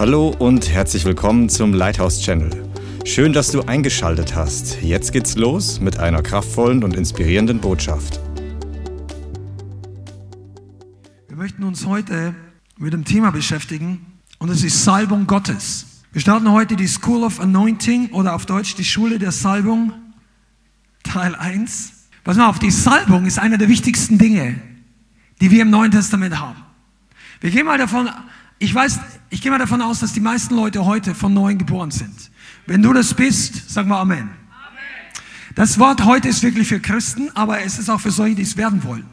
Hallo und herzlich willkommen zum Lighthouse Channel. Schön, dass du eingeschaltet hast. Jetzt geht's los mit einer kraftvollen und inspirierenden Botschaft. Wir möchten uns heute mit dem Thema beschäftigen und es ist Salbung Gottes. Wir starten heute die School of Anointing oder auf Deutsch die Schule der Salbung, Teil 1. Pass mal auf, die Salbung ist einer der wichtigsten Dinge, die wir im Neuen Testament haben. Wir gehen mal davon, ich weiß, ich gehe mal davon aus, dass die meisten Leute heute von neuem geboren sind. Wenn du das bist, sag mal Amen. Das Wort heute ist wirklich für Christen, aber es ist auch für solche, die es werden wollen.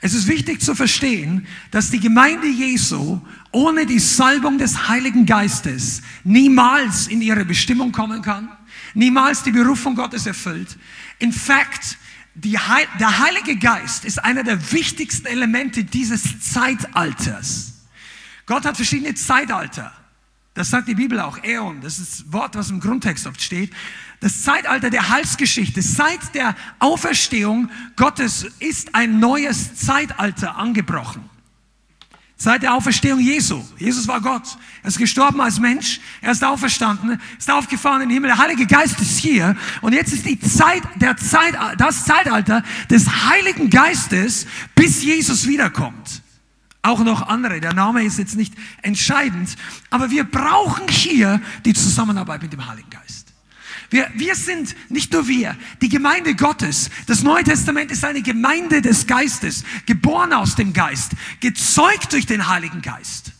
Es ist wichtig zu verstehen, dass die Gemeinde Jesu ohne die Salbung des Heiligen Geistes niemals in ihre Bestimmung kommen kann, niemals die Berufung Gottes erfüllt. In fact, Heil der Heilige Geist ist einer der wichtigsten Elemente dieses Zeitalters. Gott hat verschiedene Zeitalter. Das sagt die Bibel auch, Äon, das ist das Wort, was im Grundtext oft steht. Das Zeitalter der Heilsgeschichte, seit der Auferstehung Gottes ist ein neues Zeitalter angebrochen. Seit der Auferstehung Jesu. Jesus war Gott. Er ist gestorben als Mensch. Er ist auferstanden, ist aufgefahren in den Himmel. Der Heilige Geist ist hier. Und jetzt ist die Zeit, der Zeit, das Zeitalter des Heiligen Geistes, bis Jesus wiederkommt auch noch andere. Der Name ist jetzt nicht entscheidend, aber wir brauchen hier die Zusammenarbeit mit dem Heiligen Geist. Wir, wir sind nicht nur wir, die Gemeinde Gottes. Das Neue Testament ist eine Gemeinde des Geistes, geboren aus dem Geist, gezeugt durch den Heiligen Geist.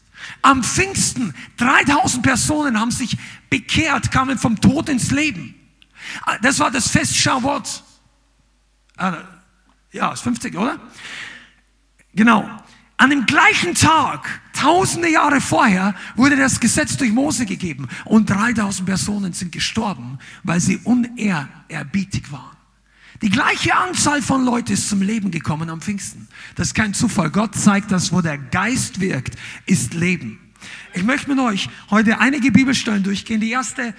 Am Pfingsten, 3000 Personen haben sich bekehrt, kamen vom Tod ins Leben. Das war das Fest Shavuot. Ah, ja, ist 50, oder? Genau. An dem gleichen Tag, tausende Jahre vorher, wurde das Gesetz durch Mose gegeben und 3000 Personen sind gestorben, weil sie unehrerbietig waren. Die gleiche Anzahl von Leuten ist zum Leben gekommen am Pfingsten. Das ist kein Zufall. Gott zeigt, dass wo der Geist wirkt, ist Leben. Ich möchte mit euch heute einige Bibelstellen durchgehen. Die erste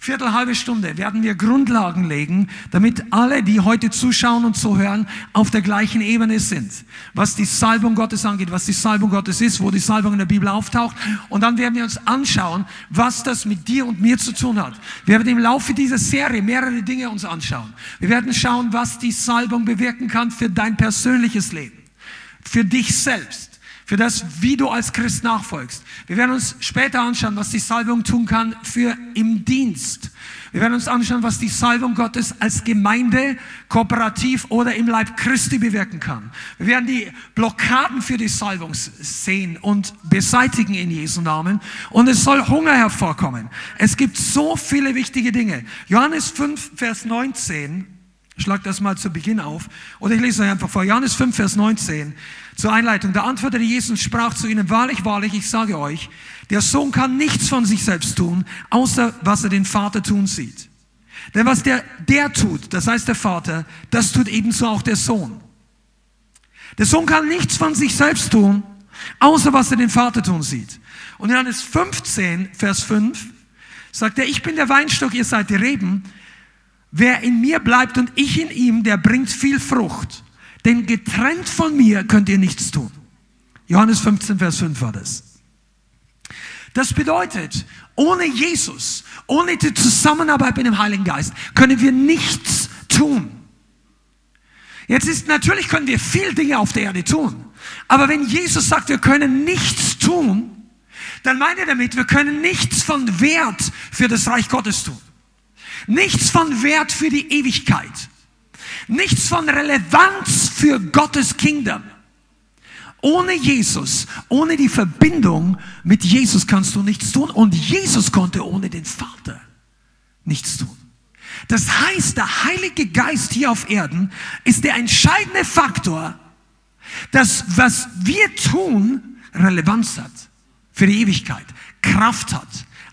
Viertel, halbe Stunde werden wir Grundlagen legen, damit alle, die heute zuschauen und zuhören, auf der gleichen Ebene sind. Was die Salbung Gottes angeht, was die Salbung Gottes ist, wo die Salbung in der Bibel auftaucht. Und dann werden wir uns anschauen, was das mit dir und mir zu tun hat. Wir werden im Laufe dieser Serie mehrere Dinge uns anschauen. Wir werden schauen, was die Salbung bewirken kann für dein persönliches Leben, für dich selbst für das, wie du als Christ nachfolgst. Wir werden uns später anschauen, was die Salbung tun kann für im Dienst. Wir werden uns anschauen, was die Salbung Gottes als Gemeinde, kooperativ oder im Leib Christi bewirken kann. Wir werden die Blockaden für die Salbung sehen und beseitigen in Jesu Namen. Und es soll Hunger hervorkommen. Es gibt so viele wichtige Dinge. Johannes 5, Vers 19. Schlag das mal zu Beginn auf. Oder ich lese euch einfach vor. Johannes 5, Vers 19. Zur Einleitung. Da antwortete Jesus sprach zu ihnen, wahrlich, wahrlich, ich sage euch, der Sohn kann nichts von sich selbst tun, außer was er den Vater tun sieht. Denn was der, der tut, das heißt der Vater, das tut ebenso auch der Sohn. Der Sohn kann nichts von sich selbst tun, außer was er den Vater tun sieht. Und Johannes 15, Vers 5, sagt er, ich bin der Weinstock, ihr seid die Reben. Wer in mir bleibt und ich in ihm, der bringt viel Frucht. Denn getrennt von mir könnt ihr nichts tun. Johannes 15, Vers 5 war das. Das bedeutet, ohne Jesus, ohne die Zusammenarbeit mit dem Heiligen Geist, können wir nichts tun. Jetzt ist natürlich können wir viel Dinge auf der Erde tun. Aber wenn Jesus sagt, wir können nichts tun, dann meint er damit, wir können nichts von Wert für das Reich Gottes tun. Nichts von Wert für die Ewigkeit. Nichts von Relevanz für Gottes Kingdom. Ohne Jesus, ohne die Verbindung mit Jesus kannst du nichts tun. Und Jesus konnte ohne den Vater nichts tun. Das heißt, der Heilige Geist hier auf Erden ist der entscheidende Faktor, dass was wir tun Relevanz hat für die Ewigkeit, Kraft hat,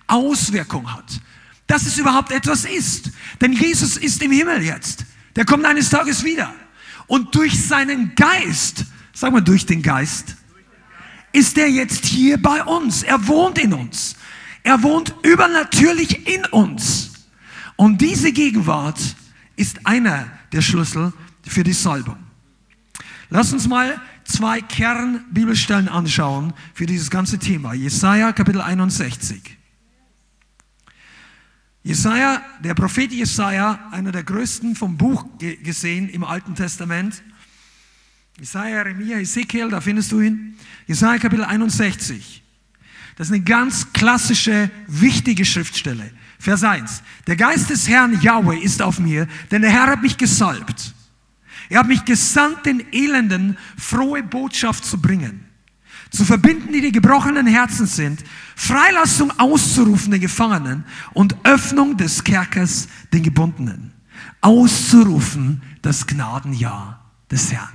Auswirkung hat, dass es überhaupt etwas ist. Denn Jesus ist im Himmel jetzt. Der kommt eines Tages wieder. Und durch seinen Geist, sag mal durch den Geist, ist er jetzt hier bei uns. Er wohnt in uns. Er wohnt übernatürlich in uns. Und diese Gegenwart ist einer der Schlüssel für die Salbung. Lass uns mal zwei Kernbibelstellen anschauen für dieses ganze Thema. Jesaja Kapitel 61. Jesaja, der Prophet Jesaja, einer der größten vom Buch gesehen im Alten Testament. Jesaja, Jeremia, Ezekiel, da findest du ihn. Jesaja Kapitel 61. Das ist eine ganz klassische, wichtige Schriftstelle. Vers 1. Der Geist des Herrn Yahweh ist auf mir, denn der Herr hat mich gesalbt. Er hat mich gesandt, den Elenden frohe Botschaft zu bringen. Zu verbinden, die die gebrochenen Herzen sind, Freilassung auszurufen den Gefangenen und Öffnung des Kerkers den Gebundenen. Auszurufen das Gnadenjahr des Herrn.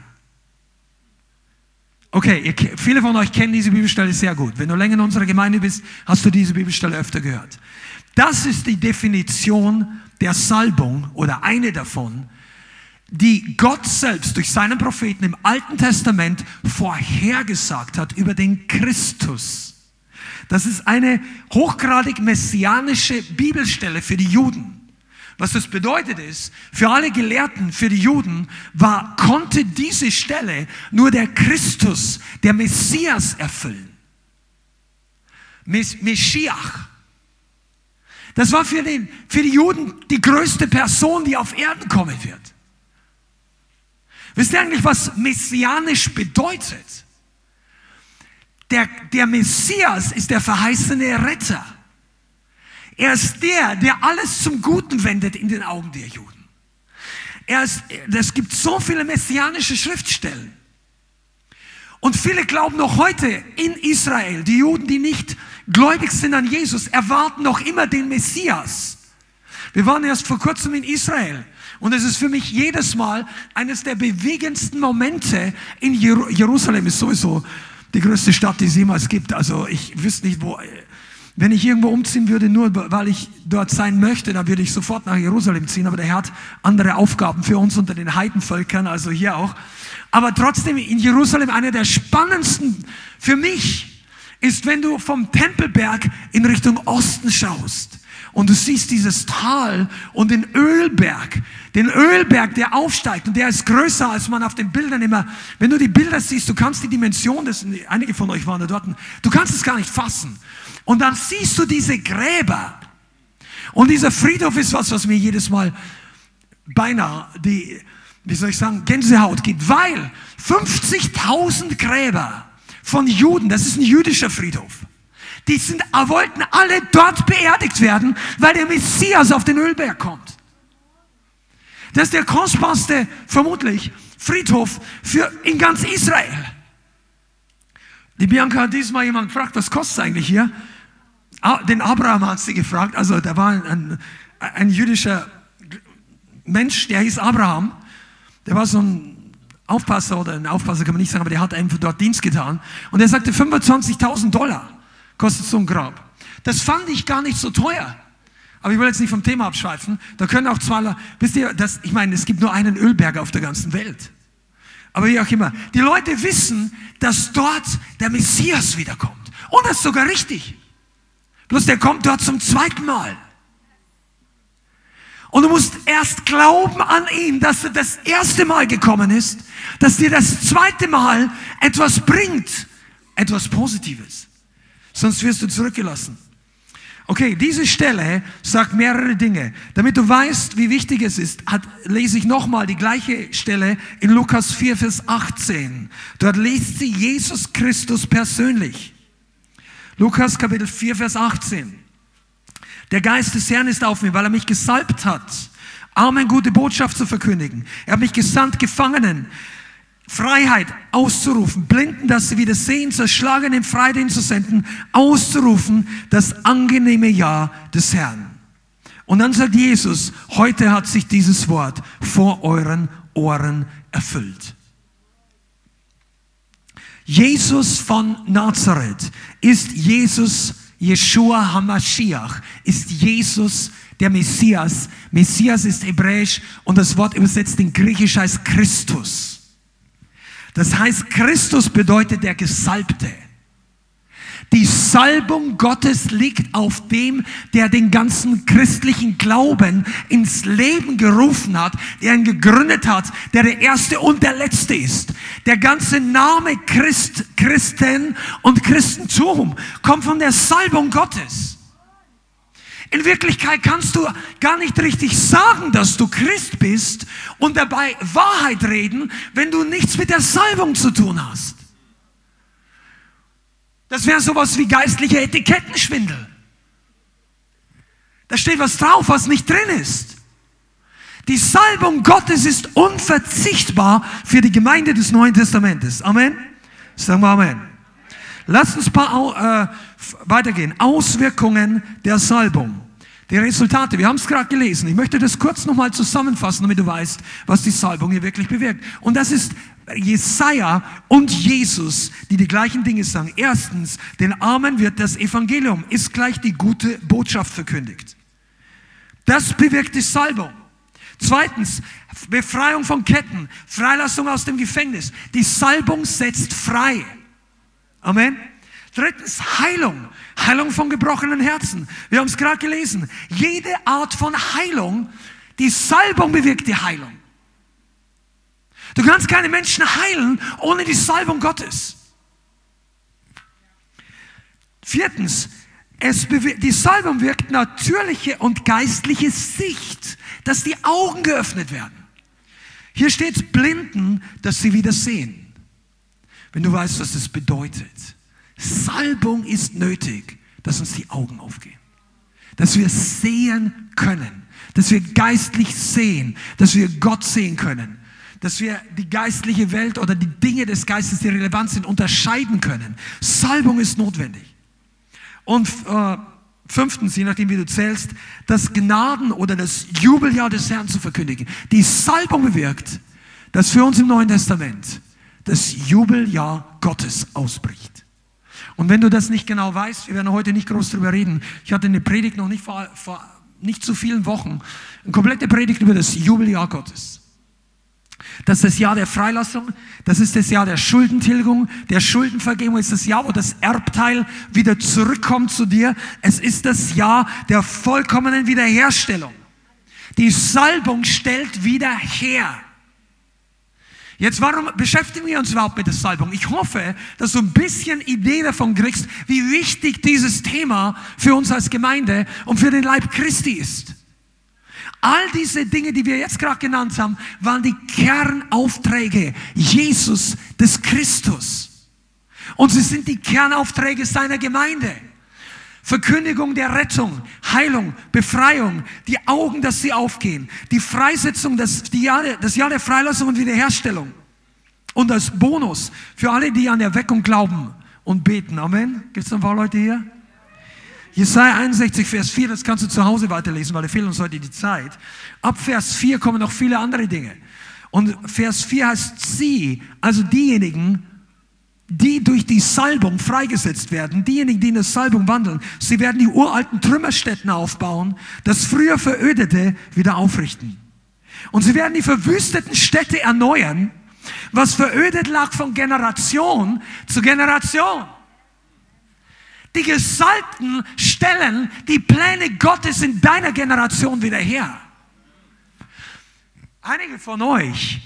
Okay, ihr, viele von euch kennen diese Bibelstelle sehr gut. Wenn du länger in unserer Gemeinde bist, hast du diese Bibelstelle öfter gehört. Das ist die Definition der Salbung oder eine davon, die Gott selbst durch seinen Propheten im Alten Testament vorhergesagt hat über den Christus. Das ist eine hochgradig messianische Bibelstelle für die Juden. Was das bedeutet ist, für alle Gelehrten, für die Juden, war, konnte diese Stelle nur der Christus, der Messias erfüllen. Mes Meschiach. Das war für, den, für die Juden die größte Person, die auf Erden kommen wird. Wisst ihr eigentlich, was messianisch bedeutet? Der, der Messias ist der verheißene Retter. Er ist der, der alles zum Guten wendet in den Augen der Juden. Es gibt so viele messianische Schriftstellen. Und viele glauben noch heute in Israel, die Juden, die nicht gläubig sind an Jesus, erwarten noch immer den Messias. Wir waren erst vor kurzem in Israel und es ist für mich jedes Mal eines der bewegendsten Momente in Jerusalem ist sowieso die größte Stadt, die es jemals gibt. Also ich wüsste nicht, wo, wenn ich irgendwo umziehen würde, nur weil ich dort sein möchte, dann würde ich sofort nach Jerusalem ziehen. Aber der Herr hat andere Aufgaben für uns unter den Heidenvölkern, also hier auch. Aber trotzdem in Jerusalem einer der spannendsten für mich ist, wenn du vom Tempelberg in Richtung Osten schaust und du siehst dieses Tal und den Ölberg, den Ölberg, der aufsteigt und der ist größer, als man auf den Bildern immer, wenn du die Bilder siehst, du kannst die Dimension des, einige von euch waren da dort, du kannst es gar nicht fassen. Und dann siehst du diese Gräber. Und dieser Friedhof ist was, was mir jedes Mal beinahe die, wie soll ich sagen, Gänsehaut gibt, weil 50.000 Gräber von Juden, das ist ein jüdischer Friedhof, die sind, wollten alle dort beerdigt werden, weil der Messias auf den Ölberg kommt. Das ist der kostbarste, vermutlich, Friedhof für in ganz Israel. Die Bianca hat diesmal jemand gefragt, was kostet eigentlich hier? Ah, den Abraham hat sie gefragt, also da war ein, ein jüdischer Mensch, der hieß Abraham, der war so ein Aufpasser oder ein Aufpasser kann man nicht sagen, aber der hat einfach dort Dienst getan. Und er sagte 25.000 Dollar kostet so ein Grab. Das fand ich gar nicht so teuer. Aber ich will jetzt nicht vom Thema abschweifen. Da können auch zwei, wisst ihr, das, ich meine, es gibt nur einen Ölberg auf der ganzen Welt. Aber wie auch immer. Die Leute wissen, dass dort der Messias wiederkommt. Und das ist sogar richtig. Bloß der kommt dort zum zweiten Mal. Und du musst erst glauben an ihn, dass er das erste Mal gekommen ist, dass dir das zweite Mal etwas bringt, etwas Positives sonst wirst du zurückgelassen. Okay, diese Stelle sagt mehrere Dinge. Damit du weißt, wie wichtig es ist, hat, lese ich nochmal die gleiche Stelle in Lukas 4, Vers 18. Dort liest sie Jesus Christus persönlich. Lukas Kapitel 4, Vers 18. Der Geist des Herrn ist auf mir, weil er mich gesalbt hat, Armen gute Botschaft zu verkündigen. Er hat mich gesandt, Gefangenen Freiheit auszurufen, Blinden, dass sie wieder sehen, Zerschlagenen Freiheit zu senden, auszurufen, das angenehme Jahr des Herrn. Und dann sagt Jesus, heute hat sich dieses Wort vor euren Ohren erfüllt. Jesus von Nazareth ist Jesus, Yeshua Hamashiach, ist Jesus der Messias. Messias ist hebräisch und das Wort übersetzt in Griechisch heißt Christus. Das heißt, Christus bedeutet der Gesalbte. Die Salbung Gottes liegt auf dem, der den ganzen christlichen Glauben ins Leben gerufen hat, der ihn gegründet hat, der der Erste und der Letzte ist. Der ganze Name Christ, Christen und Christentum kommt von der Salbung Gottes. In Wirklichkeit kannst du gar nicht richtig sagen, dass du Christ bist und dabei Wahrheit reden, wenn du nichts mit der Salbung zu tun hast. Das wäre sowas wie geistliche Etikettenschwindel. Da steht was drauf, was nicht drin ist. Die Salbung Gottes ist unverzichtbar für die Gemeinde des Neuen Testamentes. Amen. Sagen wir Amen. Lass uns paar, äh, weitergehen. Auswirkungen der Salbung. Die Resultate, wir haben es gerade gelesen. Ich möchte das kurz nochmal zusammenfassen, damit du weißt, was die Salbung hier wirklich bewirkt. Und das ist Jesaja und Jesus, die die gleichen Dinge sagen. Erstens, den Armen wird das Evangelium, ist gleich die gute Botschaft verkündigt. Das bewirkt die Salbung. Zweitens, Befreiung von Ketten, Freilassung aus dem Gefängnis. Die Salbung setzt frei. Amen. Drittens, Heilung. Heilung von gebrochenen Herzen. Wir haben es gerade gelesen. Jede Art von Heilung, die Salbung bewirkt die Heilung. Du kannst keine Menschen heilen ohne die Salbung Gottes. Viertens, die Salbung wirkt natürliche und geistliche Sicht, dass die Augen geöffnet werden. Hier steht Blinden, dass sie wieder sehen. Wenn du weißt, was das bedeutet. Salbung ist nötig, dass uns die Augen aufgehen. Dass wir sehen können. Dass wir geistlich sehen. Dass wir Gott sehen können. Dass wir die geistliche Welt oder die Dinge des Geistes, die relevant sind, unterscheiden können. Salbung ist notwendig. Und äh, fünftens, je nachdem wie du zählst, das Gnaden oder das Jubeljahr des Herrn zu verkündigen. Die Salbung bewirkt, dass für uns im Neuen Testament das Jubeljahr Gottes ausbricht. Und wenn du das nicht genau weißt, wir werden heute nicht groß darüber reden. Ich hatte eine Predigt noch nicht vor, vor nicht zu vielen Wochen, eine komplette Predigt über das Jubeljahr Gottes. Das ist das Jahr der Freilassung, das ist das Jahr der Schuldentilgung, der Schuldenvergebung, ist das Jahr, wo das Erbteil wieder zurückkommt zu dir. Es ist das Jahr der vollkommenen Wiederherstellung. Die Salbung stellt wieder her. Jetzt, warum beschäftigen wir uns überhaupt mit der Salbung? Ich hoffe, dass du ein bisschen Idee davon kriegst, wie wichtig dieses Thema für uns als Gemeinde und für den Leib Christi ist. All diese Dinge, die wir jetzt gerade genannt haben, waren die Kernaufträge Jesus des Christus. Und sie sind die Kernaufträge seiner Gemeinde. Verkündigung der Rettung, Heilung, Befreiung, die Augen, dass sie aufgehen, die Freisetzung, das, die Jahr, das Jahr der Freilassung und Wiederherstellung. Und als Bonus für alle, die an Erweckung glauben und beten. Amen. Gibt es noch ein paar Leute hier? Jesaja 61, Vers 4, das kannst du zu Hause weiterlesen, weil da fehlt uns heute die Zeit. Ab Vers 4 kommen noch viele andere Dinge. Und Vers 4 heißt sie, also diejenigen, die durch die Salbung freigesetzt werden, diejenigen, die in der Salbung wandeln, sie werden die uralten Trümmerstätten aufbauen, das früher Verödete wieder aufrichten. Und sie werden die verwüsteten Städte erneuern, was verödet lag von Generation zu Generation. Die Gesalbten stellen die Pläne Gottes in deiner Generation wieder her. Einige von euch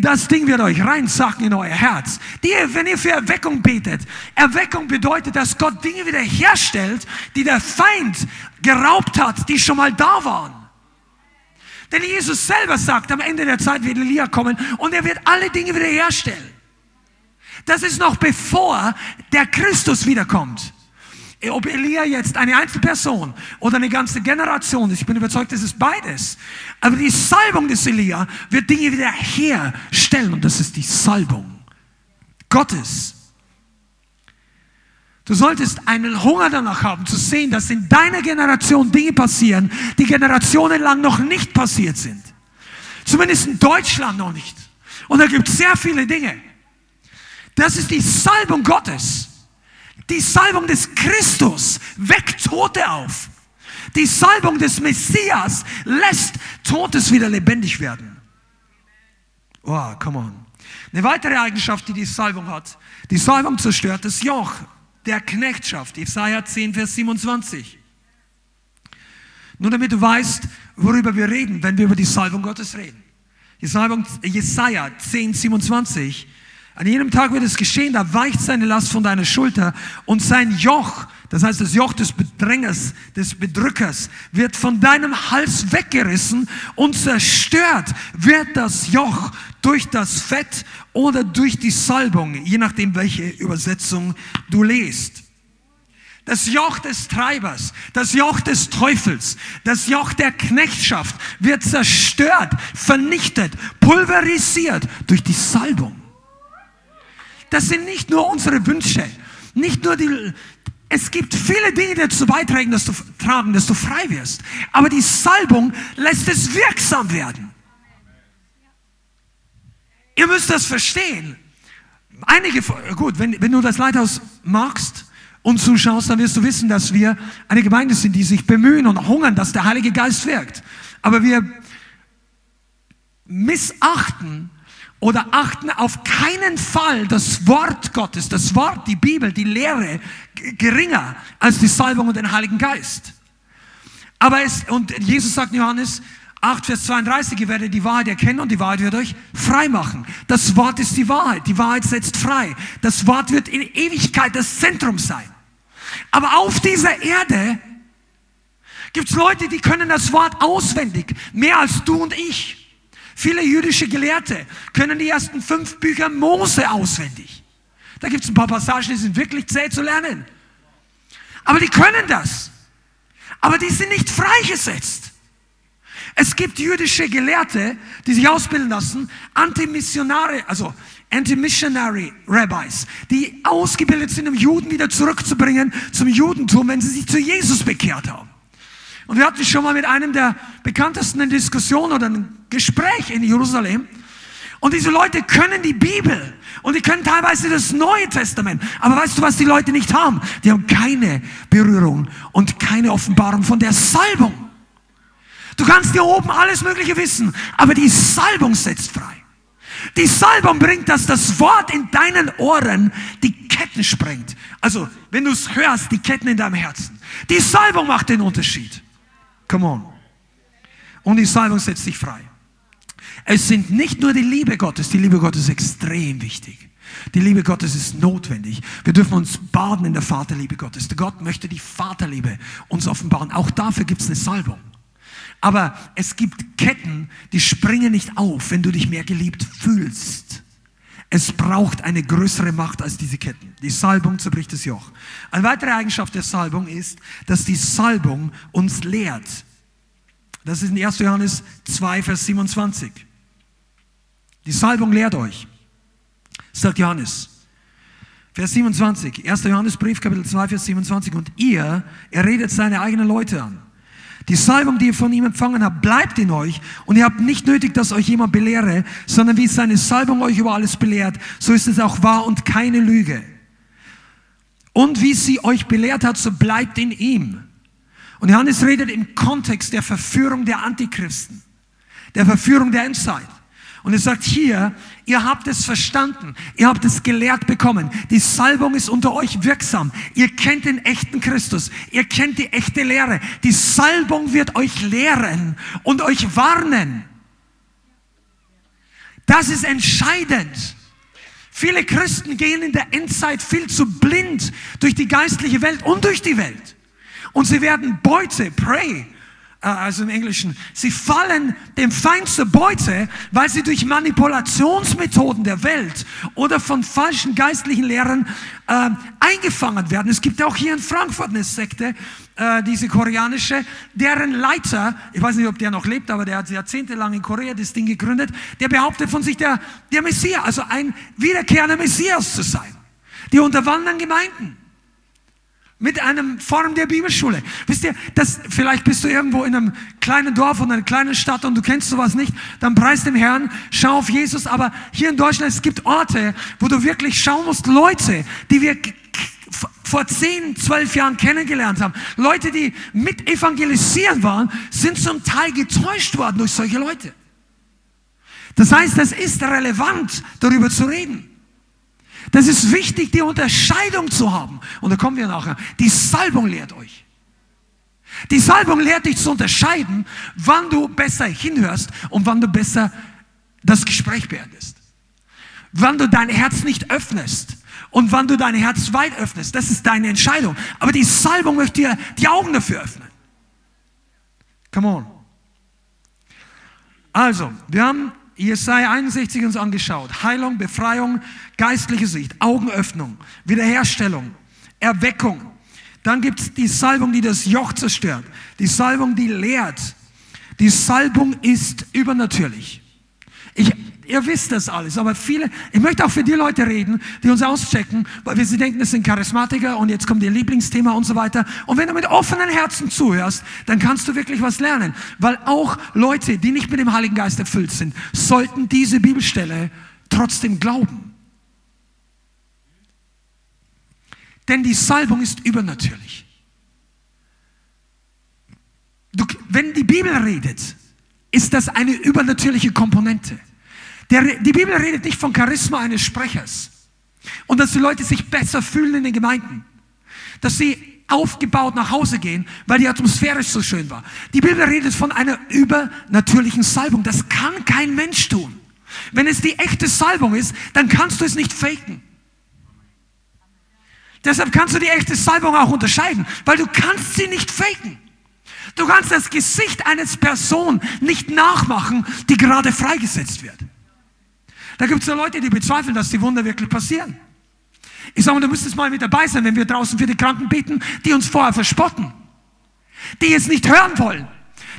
das Ding wird euch reinsacken in euer Herz. Die, wenn ihr für Erweckung betet, Erweckung bedeutet, dass Gott Dinge wiederherstellt, die der Feind geraubt hat, die schon mal da waren. Denn Jesus selber sagt, am Ende der Zeit wird Elia kommen und er wird alle Dinge wiederherstellen. Das ist noch bevor der Christus wiederkommt. Ob Elia jetzt eine Einzelperson oder eine ganze Generation ist, ich bin überzeugt, es ist beides. Aber die Salbung des Elia wird Dinge wieder herstellen und das ist die Salbung Gottes. Du solltest einen Hunger danach haben, zu sehen, dass in deiner Generation Dinge passieren, die Generationen lang noch nicht passiert sind. Zumindest in Deutschland noch nicht. Und da gibt es sehr viele Dinge. Das ist die Salbung Gottes. Die Salbung des Christus weckt Tote auf. Die Salbung des Messias lässt Totes wieder lebendig werden. Oh, come on. Eine weitere Eigenschaft, die die Salbung hat, die Salbung zerstört das Joch. der Knechtschaft. Jesaja 10, Vers 27. Nur damit du weißt, worüber wir reden, wenn wir über die Salbung Gottes reden. Jesaja 10, 27. An jedem Tag wird es geschehen, da weicht seine Last von deiner Schulter und sein Joch, das heißt das Joch des Bedrängers, des Bedrückers, wird von deinem Hals weggerissen und zerstört wird das Joch durch das Fett oder durch die Salbung, je nachdem, welche Übersetzung du liest. Das Joch des Treibers, das Joch des Teufels, das Joch der Knechtschaft wird zerstört, vernichtet, pulverisiert durch die Salbung. Das sind nicht nur unsere Wünsche, nicht nur die, es gibt viele Dinge, die dazu beitragen, dass du, tragen, dass du frei wirst. Aber die Salbung lässt es wirksam werden. Ihr müsst das verstehen. Einige, gut, wenn, wenn du das Leithaus magst und zuschaust, dann wirst du wissen, dass wir eine Gemeinde sind, die sich bemühen und hungern, dass der Heilige Geist wirkt. Aber wir missachten oder achten auf keinen Fall das Wort Gottes, das Wort, die Bibel, die Lehre geringer als die Salbung und den Heiligen Geist. Aber es, und Jesus sagt in Johannes, 8, Vers 32, ihr werdet die Wahrheit erkennen und die Wahrheit wird euch frei machen. Das Wort ist die Wahrheit. Die Wahrheit setzt frei. Das Wort wird in Ewigkeit das Zentrum sein. Aber auf dieser Erde gibt es Leute, die können das Wort auswendig, mehr als du und ich. Viele jüdische Gelehrte können die ersten fünf Bücher Mose auswendig. Da gibt es ein paar Passagen, die sind wirklich zäh zu lernen. Aber die können das. Aber die sind nicht freigesetzt. Es gibt jüdische Gelehrte, die sich ausbilden lassen, Antimissionare, also Anti-Missionary Rabbis, die ausgebildet sind, um Juden wieder zurückzubringen zum Judentum, wenn sie sich zu Jesus bekehrt haben. Und wir hatten schon mal mit einem der bekanntesten eine Diskussion oder ein Gespräch in Jerusalem. Und diese Leute können die Bibel und die können teilweise das Neue Testament. Aber weißt du, was die Leute nicht haben? Die haben keine Berührung und keine Offenbarung von der Salbung. Du kannst hier oben alles Mögliche wissen, aber die Salbung setzt frei. Die Salbung bringt, dass das Wort in deinen Ohren die Ketten sprengt. Also, wenn du es hörst, die Ketten in deinem Herzen. Die Salbung macht den Unterschied. Come on. Und die Salbung setzt dich frei. Es sind nicht nur die Liebe Gottes, die Liebe Gottes ist extrem wichtig. Die Liebe Gottes ist notwendig. Wir dürfen uns baden in der Vaterliebe Gottes. Gott möchte die Vaterliebe uns offenbaren. Auch dafür gibt es eine Salbung. Aber es gibt Ketten, die springen nicht auf, wenn du dich mehr geliebt fühlst. Es braucht eine größere Macht als diese Ketten. Die Salbung zerbricht das Joch. Eine weitere Eigenschaft der Salbung ist, dass die Salbung uns lehrt. Das ist in 1. Johannes 2, Vers 27. Die Salbung lehrt euch, sagt Johannes. Vers 27, 1. Johannesbrief, Kapitel 2, Vers 27. Und ihr, er redet seine eigenen Leute an. Die Salbung, die ihr von ihm empfangen habt, bleibt in euch und ihr habt nicht nötig, dass euch jemand belehre, sondern wie seine Salbung euch über alles belehrt, so ist es auch wahr und keine Lüge. Und wie sie euch belehrt hat, so bleibt in ihm. Und Johannes redet im Kontext der Verführung der Antichristen, der Verführung der Endzeit. Und er sagt hier, ihr habt es verstanden, ihr habt es gelehrt bekommen. Die Salbung ist unter euch wirksam. Ihr kennt den echten Christus, ihr kennt die echte Lehre. Die Salbung wird euch lehren und euch warnen. Das ist entscheidend. Viele Christen gehen in der Endzeit viel zu blind durch die geistliche Welt und durch die Welt. Und sie werden Beute, Prey, also im Englischen, sie fallen dem Feind zur Beute, weil sie durch Manipulationsmethoden der Welt oder von falschen geistlichen Lehren äh, eingefangen werden. Es gibt auch hier in Frankfurt eine Sekte, äh, diese koreanische, deren Leiter, ich weiß nicht, ob der noch lebt, aber der hat jahrzehntelang in Korea das Ding gegründet, der behauptet von sich der, der Messias, also ein wiederkehrender Messias zu sein. Die unterwandern Gemeinden mit einem Form der Bibelschule. Wisst ihr, das, vielleicht bist du irgendwo in einem kleinen Dorf oder einer kleinen Stadt und du kennst sowas nicht, dann preis dem Herrn, schau auf Jesus, aber hier in Deutschland, es gibt Orte, wo du wirklich schauen musst, Leute, die wir vor zehn, zwölf Jahren kennengelernt haben, Leute, die mit evangelisieren waren, sind zum Teil getäuscht worden durch solche Leute. Das heißt, es ist relevant, darüber zu reden. Das ist wichtig, die Unterscheidung zu haben. Und da kommen wir nachher. Die Salbung lehrt euch. Die Salbung lehrt dich zu unterscheiden, wann du besser hinhörst und wann du besser das Gespräch beendest. Wann du dein Herz nicht öffnest und wann du dein Herz weit öffnest. Das ist deine Entscheidung. Aber die Salbung möchte dir die Augen dafür öffnen. Come on. Also, wir haben Jesaja 61 uns angeschaut. Heilung, Befreiung, geistliche Sicht, Augenöffnung, Wiederherstellung, Erweckung. Dann gibt es die Salbung, die das Joch zerstört. Die Salbung, die lehrt. Die Salbung ist übernatürlich. Ich, ihr wisst das alles, aber viele, ich möchte auch für die Leute reden, die uns auschecken, weil wir sie denken, das sind Charismatiker und jetzt kommt ihr Lieblingsthema und so weiter. Und wenn du mit offenen Herzen zuhörst, dann kannst du wirklich was lernen. Weil auch Leute, die nicht mit dem Heiligen Geist erfüllt sind, sollten diese Bibelstelle trotzdem glauben. Denn die Salbung ist übernatürlich. Du, wenn die Bibel redet, ist das eine übernatürliche Komponente. Der, die Bibel redet nicht von Charisma eines Sprechers und dass die Leute sich besser fühlen in den Gemeinden, dass sie aufgebaut nach Hause gehen, weil die Atmosphäre so schön war. Die Bibel redet von einer übernatürlichen Salbung. Das kann kein Mensch tun. Wenn es die echte Salbung ist, dann kannst du es nicht faken. Deshalb kannst du die echte Salbung auch unterscheiden, weil du kannst sie nicht faken. Du kannst das Gesicht eines Person nicht nachmachen, die gerade freigesetzt wird. Da gibt es ja Leute, die bezweifeln, dass die Wunder wirklich passieren. Ich sage mal, du müsstest mal mit dabei sein, wenn wir draußen für die Kranken beten, die uns vorher verspotten, die es nicht hören wollen.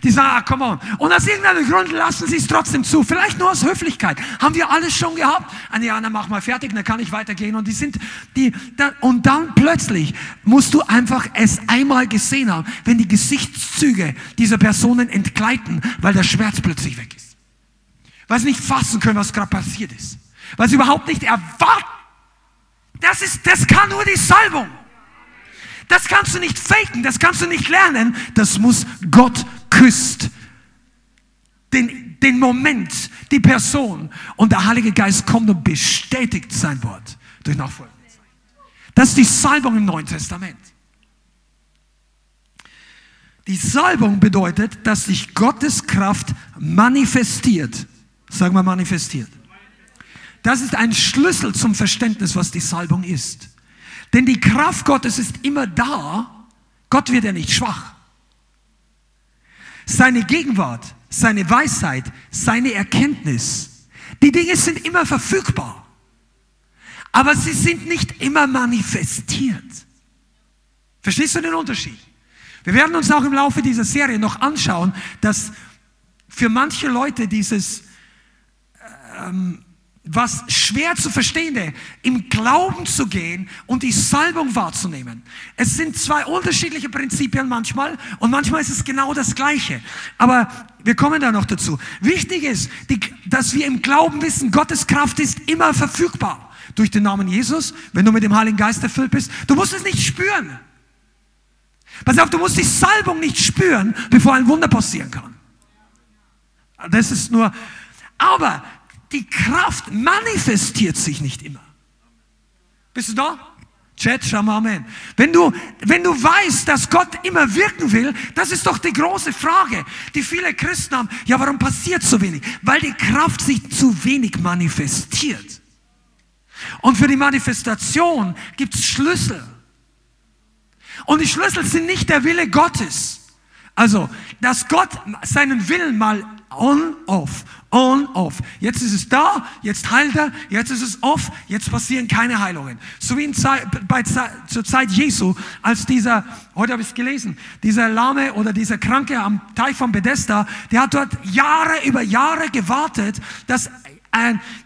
Die sagen, ah, come on. Und aus irgendeinem Grund lassen sie es trotzdem zu. Vielleicht nur aus Höflichkeit. Haben wir alles schon gehabt. Ah, ja, dann mach mal fertig, dann kann ich weitergehen. Und die sind, die, da, und dann plötzlich musst du einfach es einmal gesehen haben, wenn die Gesichtszüge dieser Personen entgleiten, weil der Schmerz plötzlich weg ist. Weil sie nicht fassen können, was gerade passiert ist. Weil sie überhaupt nicht erwarten. Das ist, das kann nur die Salbung. Das kannst du nicht faken, das kannst du nicht lernen. Das muss Gott küsst den, den Moment, die Person und der Heilige Geist kommt und bestätigt sein Wort durch Nachfolge. Das ist die Salbung im Neuen Testament. Die Salbung bedeutet, dass sich Gottes Kraft manifestiert. Sagen wir manifestiert. Das ist ein Schlüssel zum Verständnis, was die Salbung ist. Denn die Kraft Gottes ist immer da. Gott wird ja nicht schwach. Seine Gegenwart, seine Weisheit, seine Erkenntnis, die Dinge sind immer verfügbar. Aber sie sind nicht immer manifestiert. Verstehst du den Unterschied? Wir werden uns auch im Laufe dieser Serie noch anschauen, dass für manche Leute dieses ähm, was schwer zu verstehende, im Glauben zu gehen und die Salbung wahrzunehmen. Es sind zwei unterschiedliche Prinzipien manchmal und manchmal ist es genau das Gleiche. Aber wir kommen da noch dazu. Wichtig ist, die, dass wir im Glauben wissen, Gottes Kraft ist immer verfügbar. Durch den Namen Jesus, wenn du mit dem Heiligen Geist erfüllt bist. Du musst es nicht spüren. Pass auf, du musst die Salbung nicht spüren, bevor ein Wunder passieren kann. Das ist nur, aber die Kraft manifestiert sich nicht immer. Bist du da? Chat, Amen. Wenn du, wenn du weißt, dass Gott immer wirken will, das ist doch die große Frage, die viele Christen haben. Ja, warum passiert so wenig? Weil die Kraft sich zu wenig manifestiert. Und für die Manifestation gibt es Schlüssel. Und die Schlüssel sind nicht der Wille Gottes. Also, dass Gott seinen Willen mal on, off, on, off. Jetzt ist es da, jetzt heilt er, jetzt ist es off, jetzt passieren keine Heilungen. So wie in Zeit, bei, zur Zeit Jesu, als dieser, heute habe ich es gelesen, dieser Lahme oder dieser Kranke am Teich von Bethesda, der hat dort Jahre über Jahre gewartet, dass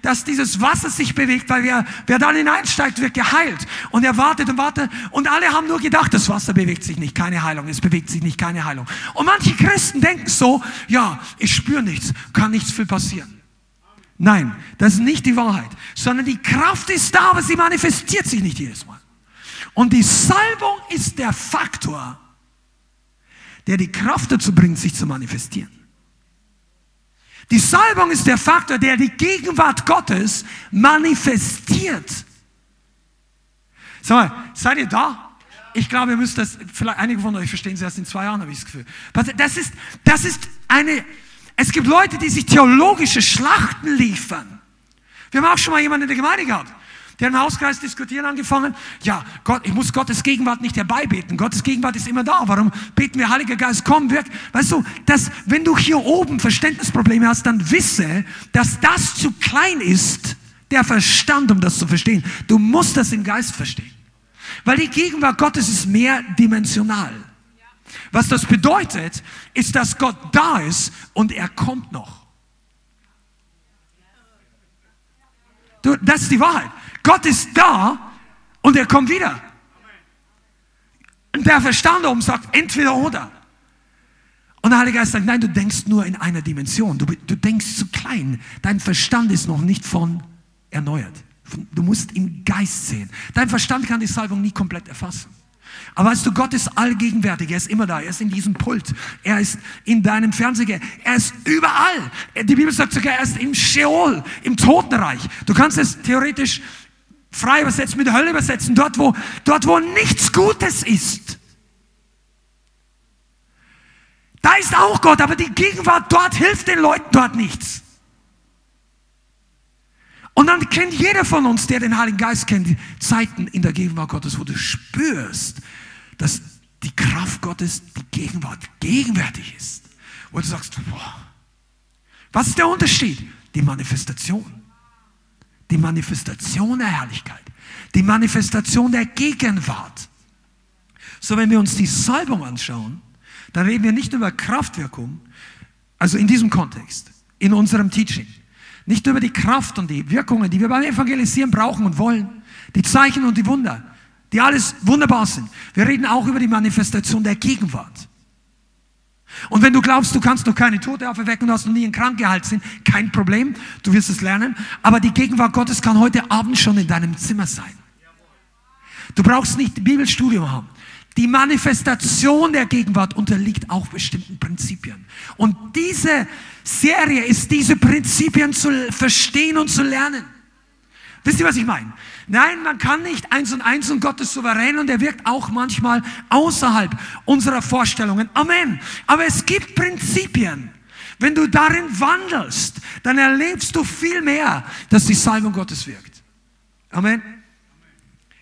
dass dieses Wasser sich bewegt, weil wer, wer dann hineinsteigt, wird geheilt. Und er wartet und wartet und alle haben nur gedacht, das Wasser bewegt sich nicht, keine Heilung, es bewegt sich nicht, keine Heilung. Und manche Christen denken so, ja, ich spüre nichts, kann nichts viel passieren. Nein, das ist nicht die Wahrheit, sondern die Kraft ist da, aber sie manifestiert sich nicht jedes Mal. Und die Salbung ist der Faktor, der die Kraft dazu bringt, sich zu manifestieren. Die Salbung ist der Faktor, der die Gegenwart Gottes manifestiert. Sag mal, seid ihr da? Ich glaube, ihr müsst das, vielleicht einige von euch verstehen es erst in zwei Jahren, habe ich das Gefühl. Das ist, das ist eine, es gibt Leute, die sich theologische Schlachten liefern. Wir haben auch schon mal jemanden in der Gemeinde gehabt. Der im Hauskreis diskutieren angefangen. Ja, Gott, ich muss Gottes Gegenwart nicht herbeibeten. Gottes Gegenwart ist immer da. Warum beten wir, Heiliger Geist, komm, wirk? Weißt du, dass, wenn du hier oben Verständnisprobleme hast, dann wisse, dass das zu klein ist, der Verstand, um das zu verstehen. Du musst das im Geist verstehen. Weil die Gegenwart Gottes ist mehrdimensional. Was das bedeutet, ist, dass Gott da ist und er kommt noch. Du, das ist die Wahrheit. Gott ist da und er kommt wieder. Und der Verstand oben sagt entweder oder. Und der Heilige Geist sagt, nein, du denkst nur in einer Dimension. Du, du denkst zu klein. Dein Verstand ist noch nicht von erneuert. Du musst im Geist sehen. Dein Verstand kann die Salbung nie komplett erfassen. Aber weißt du, Gott ist allgegenwärtig. Er ist immer da. Er ist in diesem Pult. Er ist in deinem Fernseher. Er ist überall. Die Bibel sagt sogar, er ist im Sheol, im Totenreich. Du kannst es theoretisch frei übersetzen, mit Hölle übersetzen. Dort, wo, dort, wo nichts Gutes ist. Da ist auch Gott, aber die Gegenwart dort hilft den Leuten dort nichts. Und dann kennt jeder von uns, der den Heiligen Geist kennt, Zeiten in der Gegenwart Gottes, wo du spürst, dass die Kraft Gottes, die Gegenwart gegenwärtig ist. Wo du sagst, boah, was ist der Unterschied? Die Manifestation. Die Manifestation der Herrlichkeit. Die Manifestation der Gegenwart. So, wenn wir uns die Salbung anschauen, dann reden wir nicht über Kraftwirkung, also in diesem Kontext, in unserem Teaching. Nicht über die Kraft und die Wirkungen, die wir beim Evangelisieren brauchen und wollen. Die Zeichen und die Wunder, die alles wunderbar sind. Wir reden auch über die Manifestation der Gegenwart. Und wenn du glaubst, du kannst noch keine Tote auferwecken, du hast noch nie einen Krank geheilt sind, kein Problem, du wirst es lernen. Aber die Gegenwart Gottes kann heute Abend schon in deinem Zimmer sein. Du brauchst nicht Bibelstudium haben. Die Manifestation der Gegenwart unterliegt auch bestimmten Prinzipien. Und diese Serie ist, diese Prinzipien zu verstehen und zu lernen. Wisst ihr, was ich meine? Nein, man kann nicht eins und eins und Gott ist souverän und er wirkt auch manchmal außerhalb unserer Vorstellungen. Amen. Aber es gibt Prinzipien. Wenn du darin wandelst, dann erlebst du viel mehr, dass die Salbung Gottes wirkt. Amen.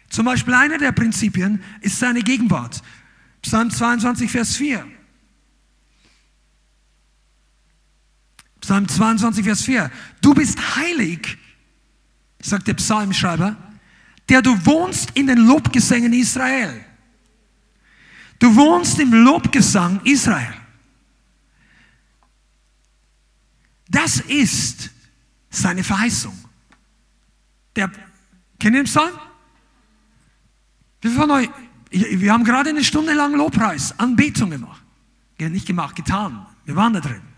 Zum Beispiel eine der Prinzipien ist seine Gegenwart. Psalm 22, Vers 4. Psalm 22, Vers 4. Du bist heilig, sagt der Psalmschreiber, der du wohnst in den Lobgesängen Israel. Du wohnst im Lobgesang Israel. Das ist seine Verheißung. Der, kennt ihr den Psalm? Wie von euch, wir haben gerade eine Stunde lang Lobpreis, Anbetung gemacht. Nicht gemacht, getan. Wir waren da drin.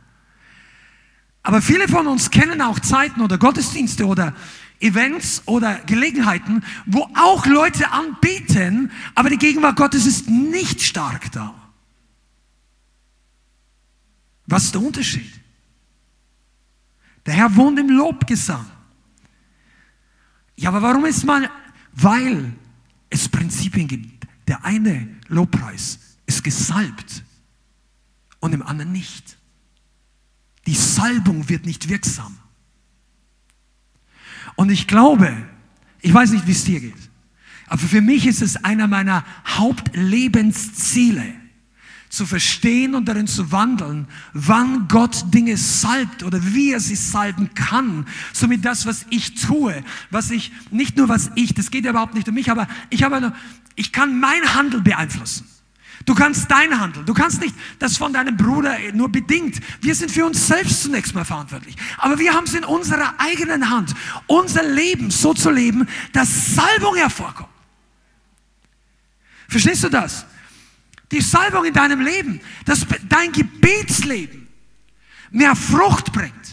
Aber viele von uns kennen auch Zeiten oder Gottesdienste oder Events oder Gelegenheiten, wo auch Leute anbeten, aber die Gegenwart Gottes ist nicht stark da. Was ist der Unterschied? Der Herr wohnt im Lobgesang. Ja, aber warum ist man? Weil es Prinzipien gibt. Der eine Lobpreis ist gesalbt und im anderen nicht. Die Salbung wird nicht wirksam. Und ich glaube, ich weiß nicht, wie es dir geht, aber für mich ist es einer meiner Hauptlebensziele, zu verstehen und darin zu wandeln, wann Gott Dinge salbt oder wie er sie salben kann. Somit das, was ich tue, was ich, nicht nur was ich, das geht ja überhaupt nicht um mich, aber ich habe eine, ich kann mein Handel beeinflussen. Du kannst dein Handeln. Du kannst nicht das von deinem Bruder nur bedingt. Wir sind für uns selbst zunächst mal verantwortlich. Aber wir haben es in unserer eigenen Hand, unser Leben so zu leben, dass Salbung hervorkommt. Verstehst du das? Die Salbung in deinem Leben, dass dein Gebetsleben mehr Frucht bringt.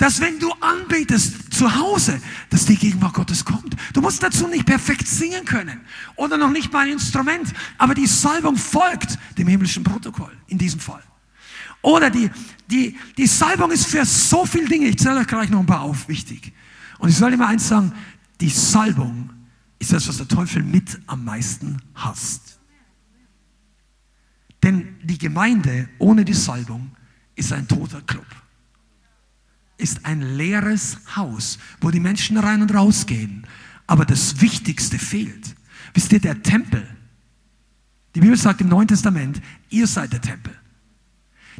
Dass wenn du anbetest zu Hause, dass die Gegenwart Gottes kommt. Du musst dazu nicht perfekt singen können oder noch nicht mal ein Instrument, aber die Salbung folgt dem himmlischen Protokoll in diesem Fall. Oder die, die, die Salbung ist für so viele Dinge, ich zähle euch gleich noch ein paar auf, wichtig. Und ich soll immer eins sagen, die Salbung ist das, was der Teufel mit am meisten hasst. Denn die Gemeinde ohne die Salbung ist ein toter Club. Ist ein leeres Haus, wo die Menschen rein und raus gehen. Aber das Wichtigste fehlt. Wisst ihr, der Tempel. Die Bibel sagt im Neuen Testament, ihr seid der Tempel.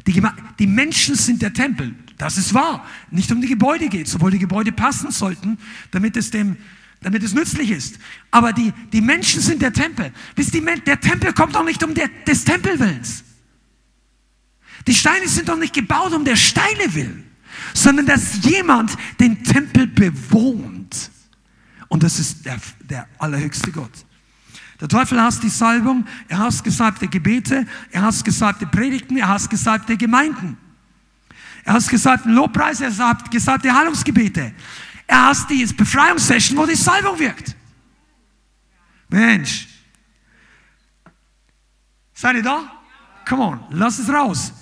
Die, die, Menschen sind der Tempel. Das ist wahr. Nicht um die Gebäude geht, obwohl die Gebäude passen sollten, damit es dem, damit es nützlich ist. Aber die, die Menschen sind der Tempel. Wisst ihr, der Tempel kommt doch nicht um der, des Tempelwillens. Die Steine sind doch nicht gebaut um der Steine willen, sondern dass jemand den Tempel bewohnt. Und das ist der, der allerhöchste Gott. Der Teufel hasst die Salbung, er hasst gesalbte Gebete, er hasst gesalbte Predigten, er hasst gesalbte Gemeinden. Er hasst gesalbten Lobpreis, er hasst gesalbte Heilungsgebete. Er hasst die Befreiungssession, wo die Salbung wirkt. Mensch. Seid ihr da? Come on, lass es raus.